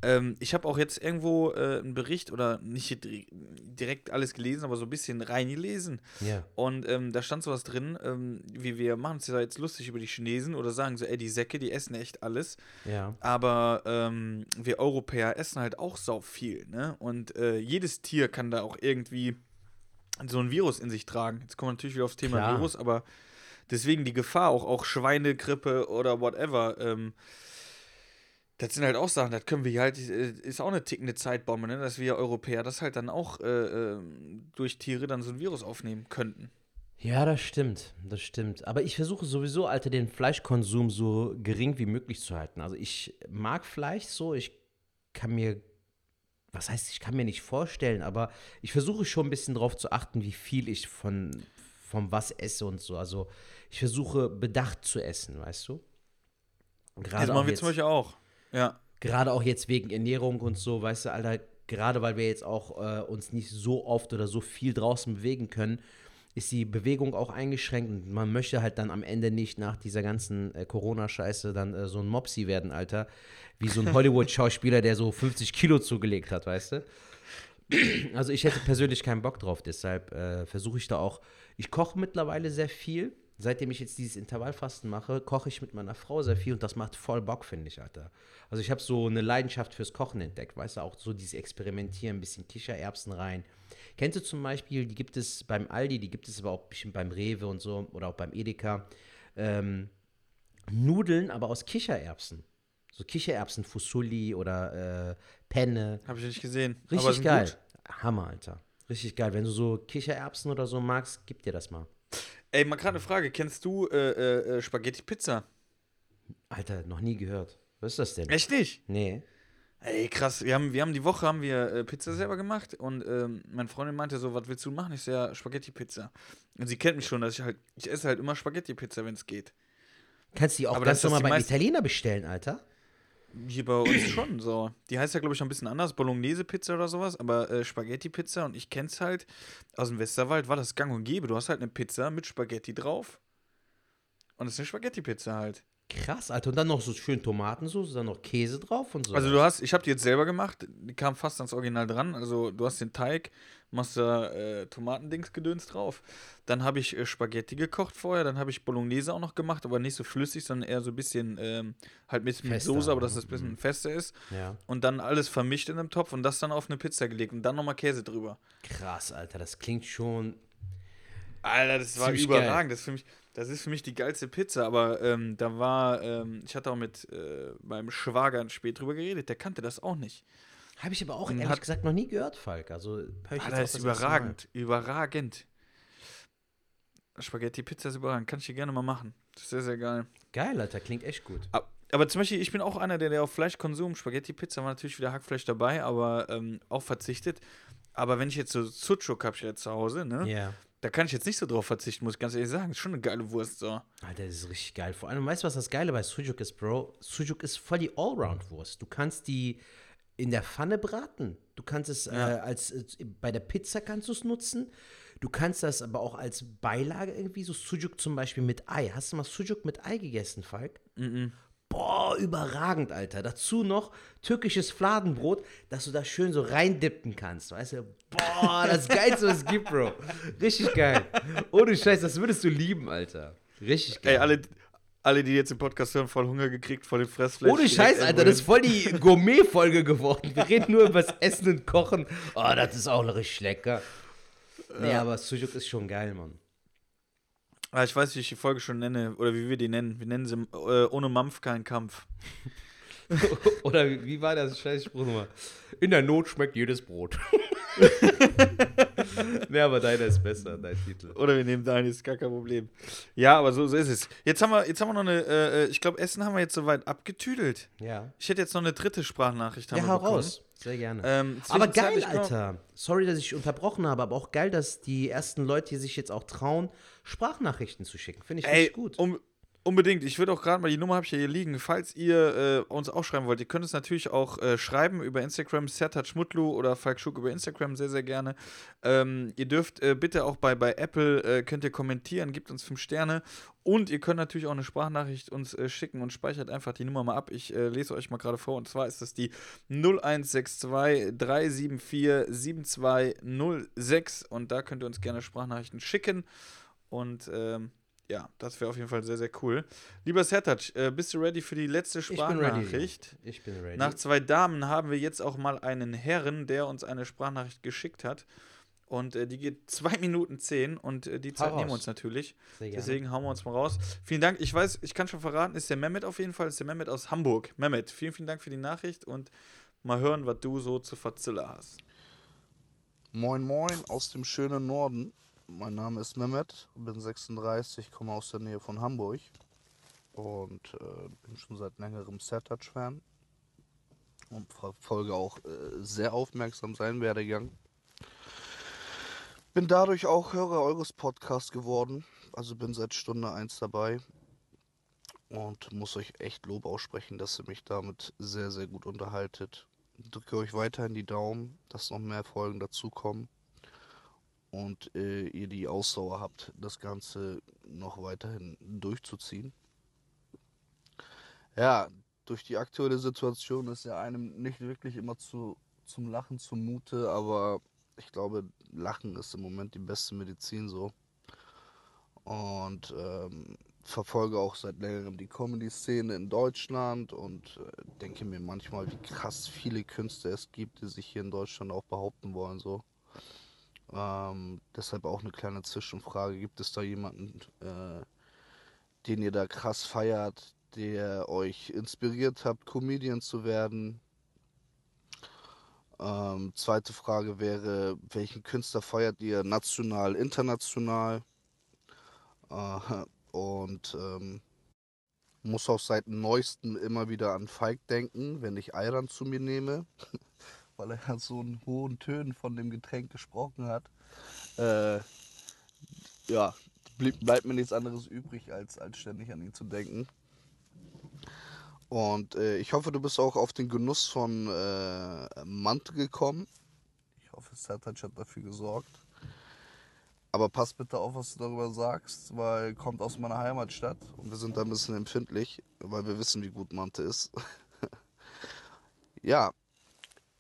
Ähm, ich habe auch jetzt irgendwo äh, einen Bericht oder nicht di- direkt alles gelesen, aber so ein bisschen reingelesen. Ja. Und ähm, da stand sowas drin, ähm, wie wir machen uns ja jetzt lustig über die Chinesen oder sagen so, ey, die Säcke, die essen echt alles. Ja. Aber ähm, wir Europäer essen halt auch sau viel, ne? Und äh, jedes Tier kann da auch irgendwie so ein Virus in sich tragen. Jetzt kommen wir natürlich wieder aufs Thema Klar. Virus, aber deswegen die Gefahr, auch, auch Schweinegrippe oder whatever, ähm, das sind halt auch Sachen, das können wir halt, äh, ist auch eine tickende Zeitbombe, ne? dass wir Europäer das halt dann auch äh, ähm, durch Tiere dann so ein Virus aufnehmen könnten. Ja, das stimmt, das stimmt. Aber ich versuche sowieso, Alter, den Fleischkonsum so gering wie möglich zu halten. Also ich mag Fleisch so, ich kann mir was heißt, ich kann mir nicht vorstellen, aber ich versuche schon ein bisschen drauf zu achten, wie viel ich von, von was esse und so. Also ich versuche bedacht zu essen, weißt du? Gerade das machen wir zum Beispiel auch. Ja. Gerade auch jetzt wegen Ernährung und so, weißt du, Alter, gerade weil wir jetzt auch äh, uns nicht so oft oder so viel draußen bewegen können, ist die Bewegung auch eingeschränkt und man möchte halt dann am Ende nicht nach dieser ganzen äh, Corona-Scheiße dann äh, so ein Mopsi werden, Alter. Wie so ein Hollywood-Schauspieler, der so 50 Kilo zugelegt hat, weißt du? Also ich hätte persönlich keinen Bock drauf, deshalb äh, versuche ich da auch, ich koche mittlerweile sehr viel. Seitdem ich jetzt dieses Intervallfasten mache, koche ich mit meiner Frau sehr viel und das macht voll Bock, finde ich, Alter. Also ich habe so eine Leidenschaft fürs Kochen entdeckt, weißt du, auch so dieses Experimentieren, ein bisschen Kichererbsen rein, Kennst du zum Beispiel, die gibt es beim Aldi, die gibt es aber auch bestimmt beim Rewe und so oder auch beim Edeka, ähm, Nudeln, aber aus Kichererbsen. So Kichererbsen, Fusulli oder äh, Penne. Habe ich nicht gesehen. Richtig geil. Gut. Hammer, Alter. Richtig geil. Wenn du so Kichererbsen oder so magst, gib dir das mal. Ey, mal gerade eine Frage. Kennst du äh, äh, äh, Spaghetti Pizza? Alter, noch nie gehört. Was ist das denn? Echt nicht? Nee. Ey, krass. Wir haben, wir haben die Woche haben wir äh, Pizza selber gemacht und ähm, meine Freundin meinte so, was willst du machen? Ich so, ja, Spaghetti-Pizza. Und sie kennt mich schon, dass ich halt, ich esse halt immer Spaghetti-Pizza, wenn es geht. Kannst du die auch Aber ganz normal beim Italiener bestellen, Alter? Hier bei uns schon so. Die heißt ja, glaube ich, ein bisschen anders, Bolognese-Pizza oder sowas, aber äh, Spaghetti-Pizza und ich kenn's halt, aus dem Westerwald war das gang und gäbe. Du hast halt eine Pizza mit Spaghetti drauf und es ist eine Spaghetti-Pizza halt. Krass, Alter. Und dann noch so schön Tomatensauce, dann noch Käse drauf und so. Also du hast, ich habe die jetzt selber gemacht, die kam fast ans Original dran. Also du hast den Teig, machst da äh, Tomatendings-Gedöns drauf. Dann habe ich äh, Spaghetti gekocht vorher, dann habe ich Bolognese auch noch gemacht, aber nicht so flüssig, sondern eher so ein bisschen, ähm, halt mit, mit Soße, aber dass es ein bisschen mhm. fester ist. Ja. Und dann alles vermischt in einem Topf und das dann auf eine Pizza gelegt und dann nochmal Käse drüber. Krass, Alter, das klingt schon. Alter, das war überragend. Geil. Das ist für mich, das ist für mich die geilste Pizza, aber ähm, da war, ähm, ich hatte auch mit äh, meinem Schwager spät drüber geredet, der kannte das auch nicht. Habe ich aber auch ehrlich hat, gesagt noch nie gehört, Falk. Also, ich ah, das ist überragend, überragend. Spaghetti-Pizza ist überragend, kann ich dir gerne mal machen. Das ist sehr, sehr geil. Geil, Alter, klingt echt gut. Aber, aber zum Beispiel, ich bin auch einer, der, der auf Fleischkonsum, Spaghetti-Pizza war natürlich wieder Hackfleisch dabei, aber ähm, auch verzichtet. Aber wenn ich jetzt so Sucuk habe ich jetzt zu Hause, ne? Ja. Yeah da kann ich jetzt nicht so drauf verzichten, muss ich ganz ehrlich sagen. Ist schon eine geile Wurst so. Alter, das ist richtig geil. Vor allem, weißt du, was das Geile bei Sujuk ist, Bro? Sujuk ist voll die Allround-Wurst. Du kannst die in der Pfanne braten. Du kannst es ja. äh, als äh, bei der Pizza kannst du es nutzen. Du kannst das aber auch als Beilage irgendwie, so Sujuk zum Beispiel mit Ei. Hast du mal Sujuk mit Ei gegessen, Falk? Mhm. -mm. Boah, überragend, Alter. Dazu noch türkisches Fladenbrot, dass du da schön so reindippen kannst. Weißt du? Boah, das Geilste, was es gibt, Bro. Richtig geil. Ohne Scheiß, das würdest du lieben, Alter. Richtig geil. Ey, alle, alle, die jetzt im Podcast hören, voll Hunger gekriegt, voll den Fressfleisch. Ohne Scheiß, Alter, das ist voll die Gourmet-Folge geworden. Wir reden nur über das Essen und Kochen. Oh, das ist auch richtig lecker. Nee, ja. aber Sujuk ist schon geil, Mann. Ah, ich weiß, wie ich die Folge schon nenne, oder wie wir die nennen. Wir nennen sie äh, ohne Mampf kein Kampf. oder wie war das Scheißspruch nochmal? In der Not schmeckt jedes Brot. ne, aber deiner ist besser, dein Titel. Oder wir nehmen deinen, ist gar kein Problem. Ja, aber so, so ist es. Jetzt haben wir, jetzt haben wir noch eine, äh, äh ich glaube, Essen haben wir jetzt soweit abgetüdelt. Ja. Ich hätte jetzt noch eine dritte Sprachnachricht. Ja, hau raus. Sehr gerne. Ähm, aber geil, Alter. Sorry, dass ich unterbrochen habe, aber auch geil, dass die ersten Leute hier sich jetzt auch trauen, Sprachnachrichten zu schicken. Finde ich Ey, richtig gut. Um, Unbedingt. Ich würde auch gerade mal, die Nummer habe ich hier liegen. Falls ihr äh, uns auch schreiben wollt, ihr könnt es natürlich auch äh, schreiben über Instagram, Sertat Schmutlu oder Falk Schuck über Instagram, sehr, sehr gerne. Ähm, ihr dürft äh, bitte auch bei, bei Apple, äh, könnt ihr kommentieren, gebt uns fünf Sterne. Und ihr könnt natürlich auch eine Sprachnachricht uns äh, schicken und speichert einfach die Nummer mal ab. Ich äh, lese euch mal gerade vor. Und zwar ist das die 0162 374 7206. Und da könnt ihr uns gerne Sprachnachrichten schicken. Und ähm, ja, das wäre auf jeden Fall sehr, sehr cool. Lieber Sertac, äh, bist du ready für die letzte Sprachnachricht? Ich bin ready. Ich bin ready. Nach zwei Damen haben wir jetzt auch mal einen Herren, der uns eine Sprachnachricht geschickt hat. Und äh, die geht zwei Minuten zehn und äh, die Zeit nehmen wir uns natürlich. Deswegen hauen wir uns mal raus. Vielen Dank. Ich weiß, ich kann schon verraten, ist der Mehmet auf jeden Fall, ist der Mehmet aus Hamburg. Mehmet, vielen, vielen Dank für die Nachricht und mal hören, was du so zu Fazilla hast. Moin, moin aus dem schönen Norden. Mein Name ist Mehmet, bin 36, komme aus der Nähe von Hamburg und äh, bin schon seit längerem Sertac-Fan. und verfolge auch äh, sehr aufmerksam seinen Werdegang. Bin dadurch auch Hörer eures Podcasts geworden, also bin seit Stunde 1 dabei und muss euch echt Lob aussprechen, dass ihr mich damit sehr, sehr gut unterhaltet. Drücke euch weiterhin die Daumen, dass noch mehr Folgen dazukommen und äh, ihr die Ausdauer habt, das Ganze noch weiterhin durchzuziehen. Ja, durch die aktuelle Situation ist ja einem nicht wirklich immer zu, zum Lachen zumute, aber ich glaube, Lachen ist im Moment die beste Medizin so. Und ähm, verfolge auch seit längerem die Comedy-Szene in Deutschland und äh, denke mir manchmal, wie krass viele Künstler es gibt, die sich hier in Deutschland auch behaupten wollen. So. Ähm, deshalb auch eine kleine Zwischenfrage. Gibt es da jemanden, äh, den ihr da krass feiert, der euch inspiriert hat, Comedian zu werden? Ähm, zweite Frage wäre, welchen Künstler feiert ihr national, international? Äh, und ähm, muss auch seit neuestem immer wieder an Falk denken, wenn ich Ayran zu mir nehme, weil er ja so einen hohen Tönen von dem Getränk gesprochen hat. Äh, ja, blieb, bleibt mir nichts anderes übrig, als, als ständig an ihn zu denken. Und äh, ich hoffe, du bist auch auf den Genuss von äh, Mante gekommen. Ich hoffe, Sertac hat dafür gesorgt. Aber pass bitte auf, was du darüber sagst, weil kommt aus meiner Heimatstadt und wir sind da ein bisschen empfindlich, weil wir wissen, wie gut Mante ist. ja,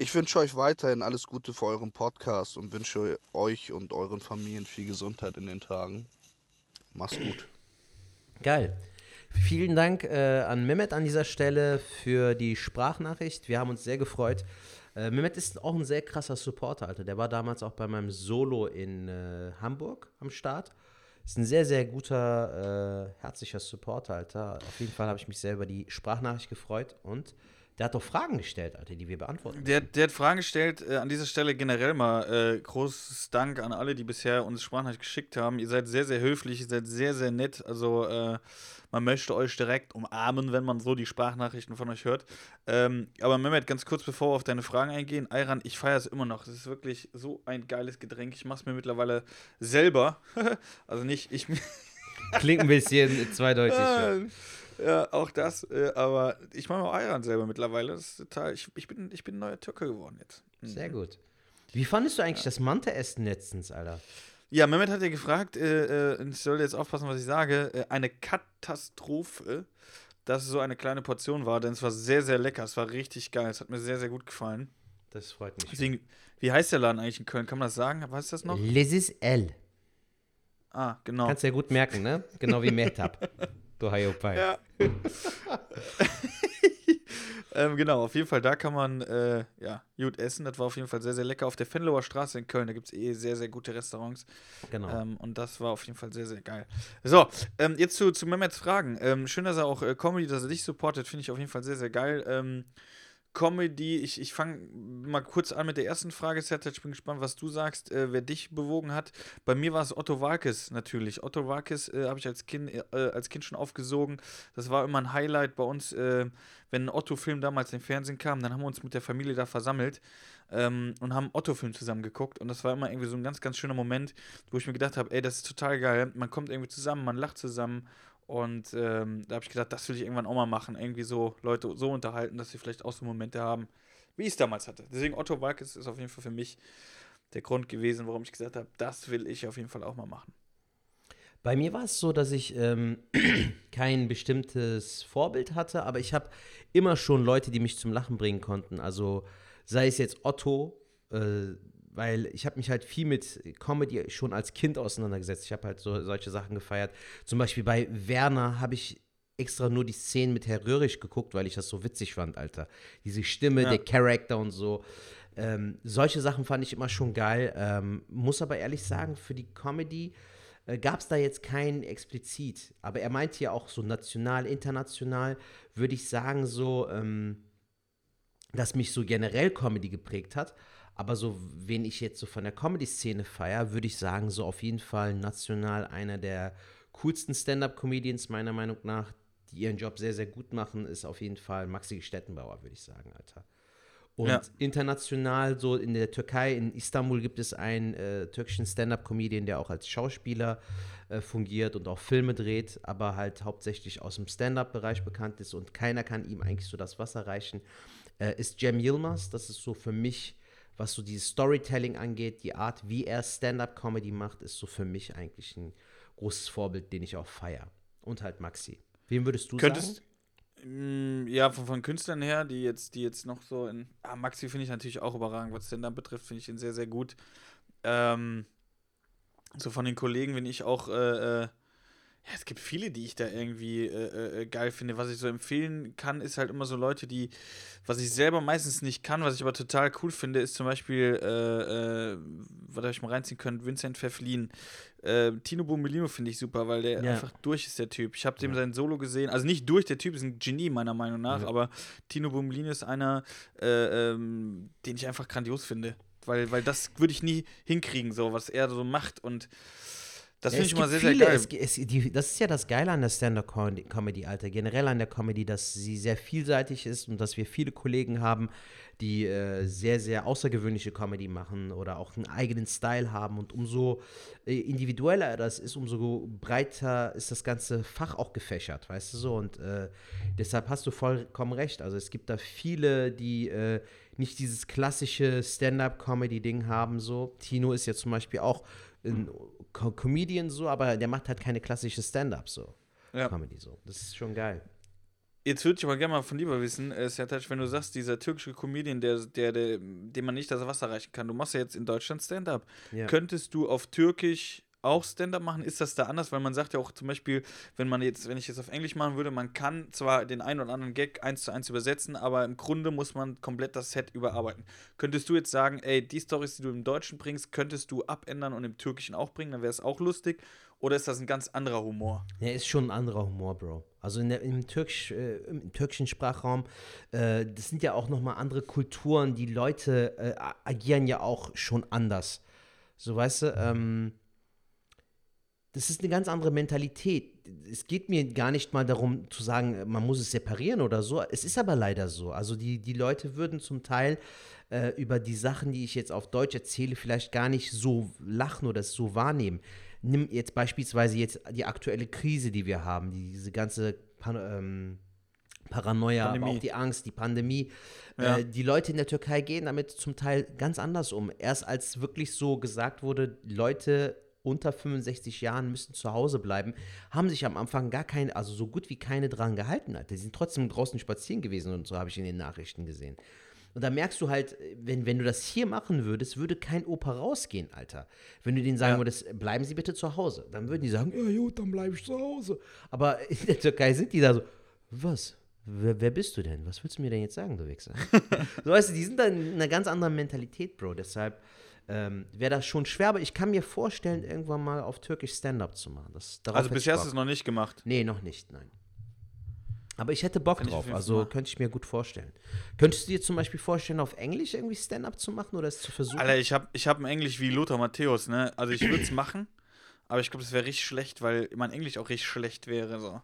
ich wünsche euch weiterhin alles Gute für euren Podcast und wünsche euch und euren Familien viel Gesundheit in den Tagen. Mach's gut. Geil. Vielen Dank äh, an Mehmet an dieser Stelle für die Sprachnachricht. Wir haben uns sehr gefreut. Äh, Mehmet ist auch ein sehr krasser Supporter, Alter. Der war damals auch bei meinem Solo in äh, Hamburg am Start. Ist ein sehr, sehr guter, äh, herzlicher Supporter, Alter. Auf jeden Fall habe ich mich sehr über die Sprachnachricht gefreut und der hat doch Fragen gestellt, Alter, die wir beantworten. Der, der hat Fragen gestellt. Äh, an dieser Stelle generell mal äh, großes Dank an alle, die bisher uns Sprachnachricht geschickt haben. Ihr seid sehr, sehr höflich, ihr seid sehr, sehr nett. Also äh, man möchte euch direkt umarmen, wenn man so die Sprachnachrichten von euch hört. Ähm, aber Mehmet, ganz kurz bevor wir auf deine Fragen eingehen, Ayran, ich feiere es immer noch. Es ist wirklich so ein geiles Getränk. Ich mache es mir mittlerweile selber. also nicht ich. Klingt ein bisschen zweideutig. ja. Ja, auch das. Äh, aber ich mache auch Ayran selber mittlerweile. Das ist total, ich, ich, bin, ich bin ein neuer Türke geworden jetzt. Mhm. Sehr gut. Wie fandest du eigentlich das Mante-Essen letztens, Alter? Ja, Mehmet hat ja gefragt, äh, äh, ich soll jetzt aufpassen, was ich sage, äh, eine Katastrophe, dass es so eine kleine Portion war, denn es war sehr, sehr lecker. Es war richtig geil. Es hat mir sehr, sehr gut gefallen. Das freut mich. Deswegen, wie heißt der Laden eigentlich in Köln? Kann man das sagen? Weißt du das noch? Lesis L. Ah, genau. Kannst du ja gut merken, ne? Genau wie Metab. Du Hayopai. Ja. ähm, genau, auf jeden Fall, da kann man äh, ja, gut essen. Das war auf jeden Fall sehr, sehr lecker. Auf der Fenloher Straße in Köln, da gibt es eh sehr, sehr gute Restaurants. Genau. Ähm, und das war auf jeden Fall sehr, sehr geil. So, ähm, jetzt zu, zu Mehmets Fragen. Ähm, schön, dass er auch äh, Comedy, dass er dich supportet, finde ich auf jeden Fall sehr, sehr geil. Comedy, ich, ich fange mal kurz an mit der ersten Frage, Sertac. Ich bin gespannt, was du sagst, äh, wer dich bewogen hat. Bei mir war es Otto Walkes natürlich. Otto Walkes äh, habe ich als kind, äh, als kind schon aufgesogen. Das war immer ein Highlight bei uns, äh, wenn ein Otto-Film damals im Fernsehen kam. Dann haben wir uns mit der Familie da versammelt ähm, und haben Otto-Film zusammen geguckt. Und das war immer irgendwie so ein ganz, ganz schöner Moment, wo ich mir gedacht habe, ey, das ist total geil. Man kommt irgendwie zusammen, man lacht zusammen. Und ähm, da habe ich gedacht, das will ich irgendwann auch mal machen. Irgendwie so Leute so unterhalten, dass sie vielleicht auch so Momente haben, wie ich es damals hatte. Deswegen Otto Walkes ist auf jeden Fall für mich der Grund gewesen, warum ich gesagt habe, das will ich auf jeden Fall auch mal machen. Bei mir war es so, dass ich ähm, kein bestimmtes Vorbild hatte, aber ich habe immer schon Leute, die mich zum Lachen bringen konnten. Also sei es jetzt Otto, äh, weil ich habe mich halt viel mit Comedy schon als Kind auseinandergesetzt. Ich habe halt so solche Sachen gefeiert. Zum Beispiel bei Werner habe ich extra nur die Szenen mit Herr Röhrig geguckt, weil ich das so witzig fand, Alter. Diese Stimme, Ja. der Charakter und so. Ähm, solche Sachen fand ich immer schon geil. Ähm, muss aber ehrlich sagen, für die Comedy äh, gab es da jetzt keinen explizit. Aber er meinte ja auch so national, international, würde ich sagen, so, ähm, dass mich so generell Comedy geprägt hat. Aber so, wen ich jetzt so von der Comedy-Szene feier, würde ich sagen, so auf jeden Fall national einer der coolsten Stand-Up-Comedians, meiner Meinung nach, die ihren Job sehr, sehr gut machen, ist auf jeden Fall Maxi Stettenbauer, würde ich sagen, Alter. Und Ja. international, so in der Türkei, in Istanbul gibt es einen äh, türkischen Stand-up-Comedian, der auch als Schauspieler äh, fungiert und auch Filme dreht, aber halt hauptsächlich aus dem Stand-up-Bereich bekannt ist und keiner kann ihm eigentlich so das Wasser reichen, äh, ist Cem Yilmaz. Das ist so für mich, was so dieses Storytelling angeht, die Art, wie er Stand-up-Comedy macht, ist so für mich eigentlich ein großes Vorbild, den ich auch feiere. Und halt Maxi. Wen würdest du Könntest, sagen? Mm, Ja, von, von Künstlern her, die jetzt, die jetzt noch so in. Ah, Maxi finde ich natürlich auch überragend, was Stand-Up betrifft, finde ich ihn sehr, sehr gut. Ähm, so von den Kollegen bin ich auch. Äh, äh, ja, es gibt viele, die ich da irgendwie äh, äh, geil finde. Was ich so empfehlen kann, ist halt immer so Leute, die, was ich selber meistens nicht kann, was ich aber total cool finde, ist zum Beispiel, äh, äh, was habe ich mal reinziehen können, Vincent Pfefflin. Äh, Tino Bommelino finde ich super, weil der Ja. einfach durch ist, der Typ. Ich habe dem Ja. sein Solo gesehen, also nicht durch, der Typ ist ein Genie, meiner Meinung nach, Ja. aber Tino Bommelino ist einer, äh, ähm, den ich einfach grandios finde. Weil, weil das würde ich nie hinkriegen, so was er so macht und das Ja, finde ich gibt sehr, viele, sehr geil. Es, es, die, das ist ja das Geile an der Stand-Up-Comedy, Alter. Generell an der Comedy, dass sie sehr vielseitig ist und dass wir viele Kollegen haben, die äh, sehr, sehr außergewöhnliche Comedy machen oder auch einen eigenen Style haben. Und umso äh, individueller das ist, umso breiter ist das ganze Fach auch gefächert, weißt du so. Und äh, deshalb hast du vollkommen recht. Also es gibt da viele, die äh, nicht dieses klassische Stand-Up-Comedy-Ding haben. So. Tino ist ja zum Beispiel auch ein Co Comedian so, aber der macht halt keine klassische Stand-Up so. Ja. Comedy so. Das ist schon geil. Jetzt würde ich aber gerne mal von mal wissen, äh, Sertac, wenn du sagst, dieser türkische Comedian, der, der, der, dem man nicht das Wasser reichen kann, du machst ja jetzt in Deutschland Stand-up. Ja. Könntest du auf Türkisch auch Stand-up machen? Ist das da anders? Weil man sagt ja auch zum Beispiel, wenn man jetzt, wenn ich jetzt auf Englisch machen würde, man kann zwar den einen oder anderen Gag eins zu eins übersetzen, aber im Grunde muss man komplett das Set überarbeiten. Könntest du jetzt sagen, ey, die Storys, die du im Deutschen bringst, könntest du abändern und im Türkischen auch bringen, dann wäre es auch lustig? Oder ist das ein ganz anderer Humor? Ja, ist schon ein anderer Humor, Bro. Also in der, im, Türkisch, äh, im türkischen Sprachraum, äh, das sind ja auch nochmal andere Kulturen. Die Leute äh, agieren ja auch schon anders. So, weißt du, ähm, das ist eine ganz andere Mentalität. Es geht mir gar nicht mal darum zu sagen, man muss es separieren oder so. Es ist aber leider so. Also die, die Leute würden zum Teil äh, über die Sachen, die ich jetzt auf Deutsch erzähle, vielleicht gar nicht so lachen oder es so wahrnehmen. Nimm jetzt beispielsweise jetzt die aktuelle Krise, die wir haben, diese ganze Pan ähm, Paranoia, aber auch die Angst, die Pandemie. Ja. Äh, die Leute in der Türkei gehen damit zum Teil ganz anders um. Erst als wirklich so gesagt wurde, Leute unter 65 Jahren müssen zu Hause bleiben, haben sich am Anfang gar keine, also so gut wie keine dran gehalten. Alter. Die sind trotzdem draußen spazieren gewesen und so habe ich in den Nachrichten gesehen. Und da merkst du halt, wenn, wenn du das hier machen würdest, würde kein Opa rausgehen, Alter. Wenn du denen sagen Ja. würdest, bleiben Sie bitte zu Hause, dann würden die sagen, ja gut, dann bleibe ich zu Hause. Aber in der Türkei sind die da so, was? Wer, wer bist du denn? Was willst du mir denn jetzt sagen, du Wichser? so weißt du, die sind da in einer ganz anderen Mentalität, Bro. Deshalb ähm, wäre das schon schwer, aber ich kann mir vorstellen, irgendwann mal auf Türkisch Stand-up zu machen. Das, Also bisher hast du es noch nicht gemacht. Nee, noch nicht, nein. Aber ich hätte Bock Kann drauf, also könnte ich mir gut vorstellen. Könntest du dir zum Beispiel vorstellen, auf Englisch irgendwie Stand-up zu machen oder es zu versuchen? Alter, ich habe ich hab ein Englisch wie Lothar Matthäus, ne? Also ich würde es machen, aber ich glaube, das wäre richtig schlecht, weil mein Englisch auch richtig schlecht wäre. So.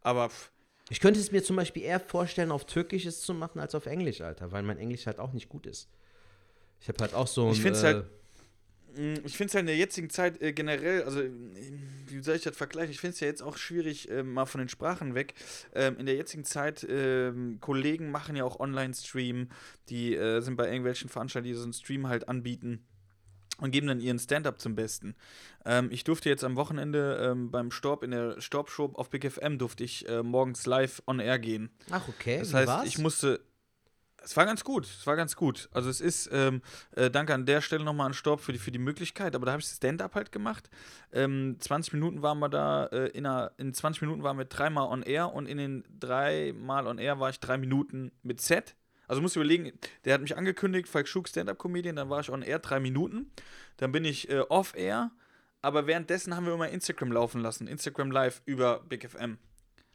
Aber pff, Ich könnte es mir zum Beispiel eher vorstellen, auf Türkisch es zu machen, als auf Englisch, Alter, weil mein Englisch halt auch nicht gut ist. Ich habe halt auch so ein. Ich find's äh, halt- Mm, Ich finde es halt in der jetzigen Zeit äh, generell, also äh, wie soll ich das vergleichen? Ich finde es ja jetzt auch schwierig, äh, mal von den Sprachen weg. Ähm, in der jetzigen Zeit, ähm, Kollegen machen ja auch Online-Stream, die äh, sind bei irgendwelchen Veranstaltungen, die so einen Stream halt anbieten und geben dann ihren Stand-up zum Besten. Ähm, ich durfte jetzt am Wochenende ähm, beim Storb in der Storb-Show auf Big FM durfte ich äh, morgens live on air gehen. Ach, okay. Das heißt, war's? ich musste. Es war ganz gut, es war ganz gut. Also es ist, ähm, äh, danke an der Stelle nochmal an Stopp für die, für die Möglichkeit, aber da habe ich Stand-up halt gemacht. Ähm, 20 Minuten waren wir da, äh, in, einer, in 20 Minuten waren wir dreimal on air und in den dreimal on air war ich drei Minuten mit Set. Also musst du überlegen, der hat mich angekündigt, Falk Schug Stand-up-Comedian, dann war ich on air drei Minuten, dann bin ich äh, off air, aber währenddessen haben wir immer Instagram laufen lassen, Instagram Live über Big FM.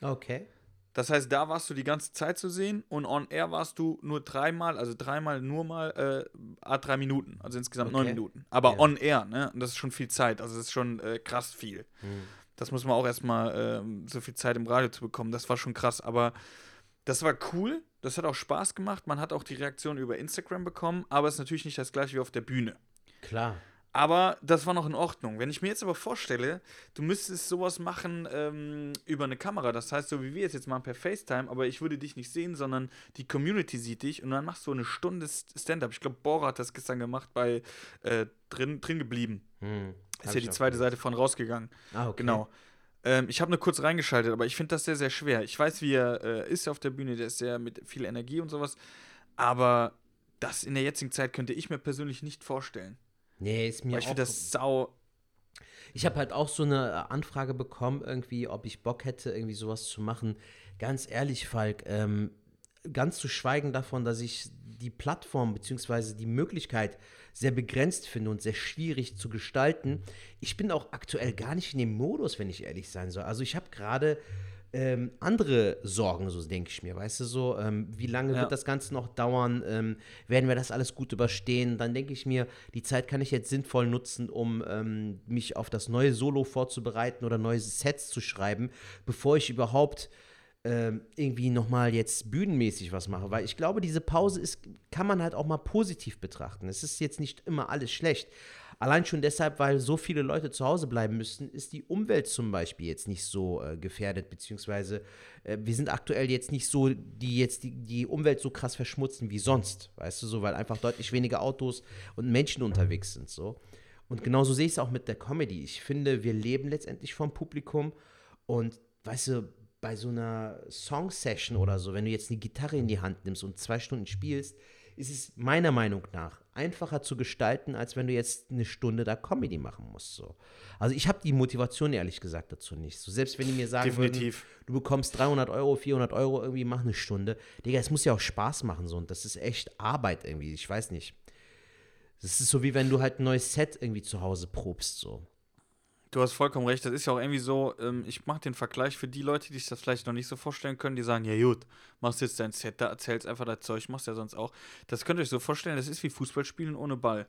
Okay. Das heißt, da warst du die ganze Zeit zu sehen und on air warst du nur dreimal, also dreimal nur mal äh, a drei Minuten, also insgesamt neun Okay. Minuten. Aber Ja. on air, ne? Und das ist schon viel Zeit, also das ist schon äh, krass viel. Hm. Das muss man auch erstmal ähm, so viel Zeit im Radio zu bekommen. Das war schon krass, aber das war cool. Das hat auch Spaß gemacht. Man hat auch die Reaktion über Instagram bekommen, aber es ist natürlich nicht das gleiche wie auf der Bühne. Klar. Aber das war noch in Ordnung. Wenn ich mir jetzt aber vorstelle, du müsstest sowas machen ähm, über eine Kamera, das heißt, so wie wir es jetzt machen per FaceTime, aber ich würde dich nicht sehen, sondern die Community sieht dich und dann machst du eine Stunde Stand-up. Ich glaube, Bora hat das gestern gemacht bei äh, drin, drin geblieben. Hm, Ist ja die zweite. Seite von rausgegangen. Ah, okay. Genau. Ähm, ich habe nur kurz reingeschaltet, aber ich finde das sehr, sehr schwer. Ich weiß, wie er äh, ist auf der Bühne, der ist sehr mit viel Energie und sowas. Aber das in der jetzigen Zeit könnte ich mir persönlich nicht vorstellen. Nee, ist mir Weil ich finde das sau. Ich habe halt auch so eine äh, Anfrage bekommen, irgendwie, ob ich Bock hätte, irgendwie sowas zu machen. Ganz ehrlich, Falk, ähm, ganz zu schweigen davon, dass ich die Plattform bzw. die Möglichkeit sehr begrenzt finde und sehr schwierig zu gestalten. Ich bin auch aktuell gar nicht in dem Modus, wenn ich ehrlich sein soll. Also ich habe gerade ähm, andere Sorgen, so denke ich mir, weißt du, so, ähm, wie lange Ja. wird das Ganze noch dauern, ähm, werden wir das alles gut überstehen, dann denke ich mir, die Zeit kann ich jetzt sinnvoll nutzen, um ähm, mich auf das neue Solo vorzubereiten oder neue Sets zu schreiben, bevor ich überhaupt ähm, irgendwie nochmal jetzt bühnenmäßig was mache, weil ich glaube, diese Pause ist, kann man halt auch mal positiv betrachten. Es ist jetzt nicht immer alles schlecht. Allein schon deshalb, weil so viele Leute zu Hause bleiben müssen, ist die Umwelt zum Beispiel jetzt nicht so äh, gefährdet, beziehungsweise äh, wir sind aktuell jetzt nicht so, die jetzt die, die Umwelt so krass verschmutzen wie sonst, weißt du so, weil einfach deutlich weniger Autos und Menschen unterwegs sind so. Und genauso sehe ich es auch mit der Comedy. Ich finde, wir leben letztendlich vom Publikum und weißt du, bei so einer Song-Session oder so, wenn du jetzt eine Gitarre in die Hand nimmst und zwei Stunden spielst, ist es meiner Meinung nach einfacher zu gestalten, als wenn du jetzt eine Stunde da Comedy machen musst. So. Also ich habe die Motivation ehrlich gesagt dazu nicht. So, selbst wenn die mir sagen Definitiv. würden, du bekommst 300 Euro, 400 Euro, irgendwie mach eine Stunde. Digga, es muss ja auch Spaß machen so und das ist echt Arbeit irgendwie. Ich weiß nicht. Das ist so wie wenn du halt ein neues Set irgendwie zu Hause probst so. Du hast vollkommen recht. Das ist ja auch irgendwie so, ähm, ich mache den Vergleich für die Leute, die sich das vielleicht noch nicht so vorstellen können, die sagen, ja gut, machst jetzt dein Set, da erzählst einfach das Zeug, machst ja sonst auch. Das könnt ihr euch so vorstellen, das ist wie Fußballspielen ohne Ball.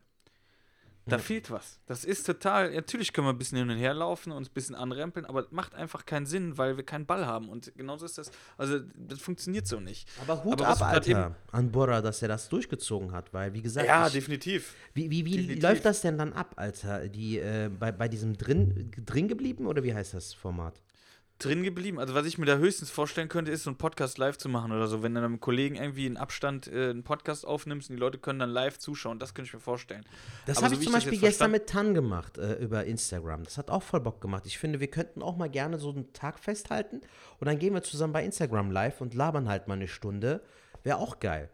Da fehlt was. Das ist total, natürlich können wir ein bisschen hin und her laufen und ein bisschen anrempeln, aber macht einfach keinen Sinn, weil wir keinen Ball haben. Und genauso ist das, also das funktioniert so nicht. Aber Hut Aber ab, Alter, an Bora, dass er das durchgezogen hat, weil, wie gesagt, Ja, ich, definitiv. wie, wie, wie definitiv. läuft das denn dann ab, Alter? Die, äh, bei, bei diesem drin, drin geblieben oder wie heißt das Format? Drin geblieben. Also was ich mir da höchstens vorstellen könnte, ist so einen Podcast live zu machen oder so. Wenn du dann mit einem Kollegen irgendwie in Abstand äh, einen Podcast aufnimmst und die Leute können dann live zuschauen, das könnte ich mir vorstellen. Das habe so ich zum das Beispiel gestern mit Tan gemacht äh, über Instagram. Das hat auch voll Bock gemacht. Ich finde, wir könnten auch mal gerne so einen Tag festhalten und dann gehen wir zusammen bei Instagram live und labern halt mal eine Stunde. Wäre auch geil.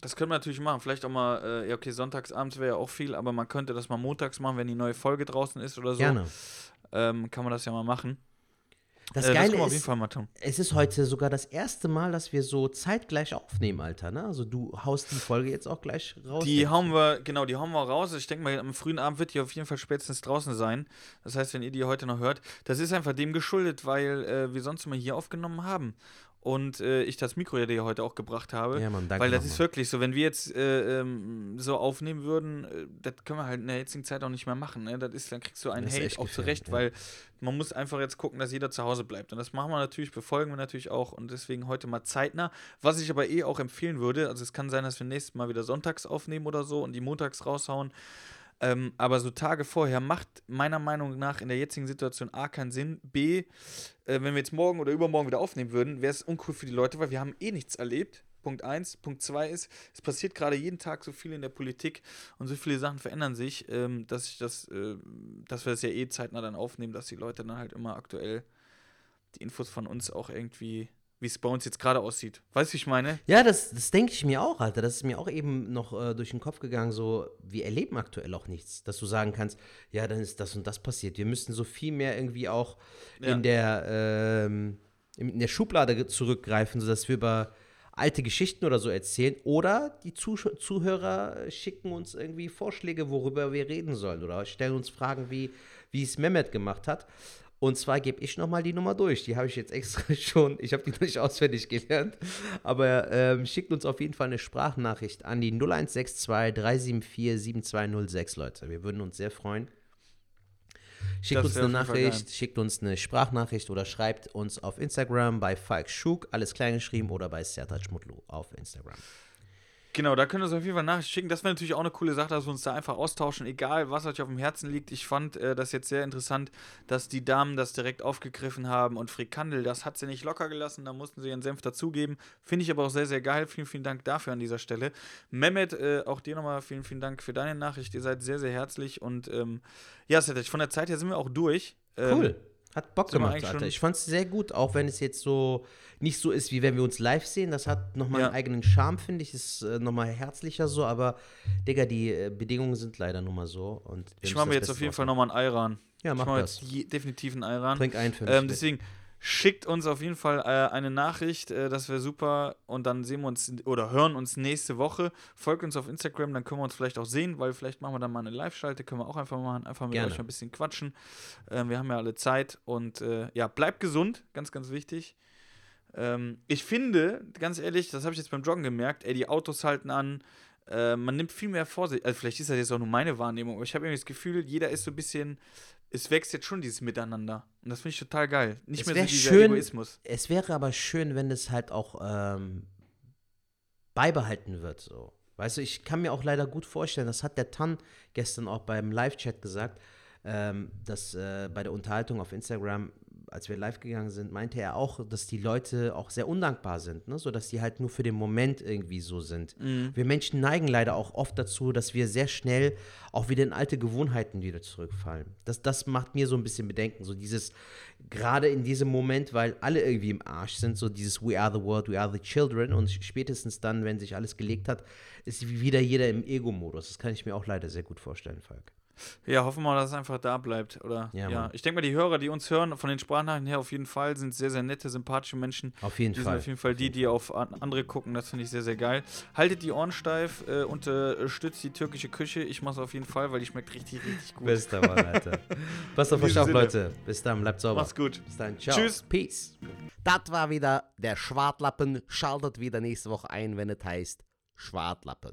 Das können wir natürlich machen. Vielleicht auch mal, äh, ja okay, sonntagsabends wäre ja auch viel, aber man könnte das mal montags machen, wenn die neue Folge draußen ist oder so. Gerne. Ähm, kann man das ja mal machen. Das äh, das Geile jeden ist, es ist heute sogar das erste Mal, dass wir so zeitgleich aufnehmen, Alter. Ne? Also du haust die Folge jetzt auch gleich raus. Die hauen wir, genau, die hauen wir raus. Ich denke mal, am frühen Abend wird die auf jeden Fall spätestens draußen sein. Das heißt, wenn ihr die heute noch hört, das ist einfach dem geschuldet, weil äh, wir sonst immer hier aufgenommen haben. Und äh, ich das Mikro ja dir heute auch gebracht habe. Ja, Mann, danke Weil das ist wirklich so, wenn wir jetzt äh, ähm, so aufnehmen würden, äh, das können wir halt in der jetzigen Zeit auch nicht mehr machen. Ne? Das ist, dann kriegst du einen Das Hate auch zurecht, ja. weil man muss einfach jetzt gucken, dass jeder zu Hause bleibt. Und das machen wir natürlich, befolgen wir natürlich auch und deswegen heute mal zeitnah. Was ich aber eh auch empfehlen würde, also es kann sein, dass wir nächstes Mal wieder sonntags aufnehmen oder so und die montags raushauen. Ähm, aber so Tage vorher macht meiner Meinung nach in der jetzigen Situation A keinen Sinn. B, äh, wenn wir jetzt morgen oder übermorgen wieder aufnehmen würden, wäre es uncool für die Leute, weil wir haben eh nichts erlebt. Punkt 1. Punkt 2 ist, es passiert gerade jeden Tag so viel in der Politik und so viele Sachen verändern sich, ähm, dass ich das, äh, dass wir das ja eh zeitnah dann aufnehmen, dass die Leute dann halt immer aktuell die Infos von uns auch irgendwie, wie es bei uns jetzt gerade aussieht. Weißt du, wie ich meine? Ja, das, das denke ich mir auch, Alter. Das ist mir auch eben noch äh, durch den Kopf gegangen, so, wir erleben aktuell auch nichts. Dass du sagen kannst, ja, dann ist das und das passiert. Wir müssten so viel mehr irgendwie auch Ja. in, der, ähm, in der Schublade zurückgreifen, sodass wir über alte Geschichten oder so erzählen. Oder die Zusch Zuhörer schicken uns irgendwie Vorschläge, worüber wir reden sollen. Oder stellen uns Fragen, wie, wie es Mehmet gemacht hat. Und zwar gebe ich nochmal die Nummer durch. Die habe ich jetzt extra schon, ich habe die noch nicht auswendig gelernt. Aber ähm, schickt uns auf jeden Fall eine Sprachnachricht an die 0162 374 7206, Leute. Wir würden uns sehr freuen. Schickt Das uns eine Nachricht, schickt uns eine Sprachnachricht oder schreibt uns auf Instagram bei Falk Schuk, alles klein geschrieben, oder bei Sertac Mutlu auf Instagram. Genau, da könnt ihr uns auf jeden Fall Nachrichten schicken. Das wäre natürlich auch eine coole Sache, dass wir uns da einfach austauschen, egal was euch auf dem Herzen liegt. Ich fand äh, das jetzt sehr interessant, dass die Damen das direkt aufgegriffen haben und Frikandel, das hat sie nicht locker gelassen, da mussten sie ihren Senf dazugeben. Finde ich aber auch sehr, sehr geil. Vielen, vielen Dank dafür an dieser Stelle. Mehmet, äh, auch dir nochmal vielen, vielen Dank für deine Nachricht. Ihr seid sehr, sehr herzlich und ähm, ja, Settich, von der Zeit her sind wir auch durch. Ähm, Cool. Hat Bock sind gemacht, Alter. Ich fand es sehr gut, auch wenn es jetzt so nicht so ist, wie wenn wir uns live sehen. Das hat nochmal Ja. einen eigenen Charme, finde ich. Ist äh, nochmal herzlicher so, aber Digga, die äh, Bedingungen sind leider nun mal so. Und Ich mache mir jetzt auf Beste jeden Fall nochmal einen Ayran. Ja, ich mach mach mir das. jetzt je, definitiv einen machen. Trink ein für mich. Ähm, deswegen schickt uns auf jeden Fall äh, eine Nachricht, äh, das wäre super. Und dann sehen wir uns oder hören uns nächste Woche. Folgt uns auf Instagram, dann können wir uns vielleicht auch sehen, weil vielleicht machen wir dann mal eine Live-Schalte, können wir auch einfach machen, einfach mit Gerne. euch ein bisschen quatschen. Ähm, wir haben ja alle Zeit und äh, ja, bleibt gesund, ganz, ganz wichtig. Ähm, ich finde, ganz ehrlich, das habe ich jetzt beim Joggen gemerkt, ey, die Autos halten an, äh, man nimmt viel mehr Vorsicht. Also vielleicht ist das jetzt auch nur meine Wahrnehmung, aber ich habe irgendwie das Gefühl, jeder ist so ein bisschen, es wächst jetzt schon dieses Miteinander. Und das finde ich total geil. Nicht Es mehr so dieser schön- Egoismus. Es wäre aber schön, wenn es halt auch ähm, beibehalten wird. So. Weißt du, ich kann mir auch leider gut vorstellen, das hat der Tan gestern auch beim Live-Chat gesagt, ähm, dass äh, bei der Unterhaltung auf Instagram, als wir live gegangen sind, meinte er auch, dass die Leute auch sehr undankbar sind, ne? so dass die halt nur für den Moment irgendwie so sind. Wir Menschen neigen leider auch oft dazu, dass wir sehr schnell auch wieder in alte Gewohnheiten wieder zurückfallen. Das, das macht mir so ein bisschen Bedenken, so dieses, gerade in diesem Moment, weil alle irgendwie im Arsch sind, so dieses We are the world, we are the children und spätestens dann, wenn sich alles gelegt hat, ist wieder jeder im Ego-Modus. Das kann ich mir auch leider sehr gut vorstellen, Falk. Ja, hoffen wir mal, dass es einfach da bleibt. Oder Ja, ja, ich denke mal, die Hörer, die uns hören, von den Sprachnachrichten her auf jeden Fall, sind sehr, sehr nette, sympathische Menschen. Auf jeden Die sind Fall. auf jeden Fall die, die auf an- andere gucken. Das finde ich sehr, sehr geil. Haltet die Ohren steif, äh, unterstützt die türkische Küche. Ich mache es auf jeden Fall, weil die schmeckt richtig, richtig gut. Bester Mann, Alter. Passt auf euch auf. Leute. Bis dann, bleibt sauber. Macht's gut. Bis dann, ciao. Tschüss. Peace. Das war wieder der Schwartlappen. Schaltet wieder nächste Woche ein, wenn es heißt Schwartlappen.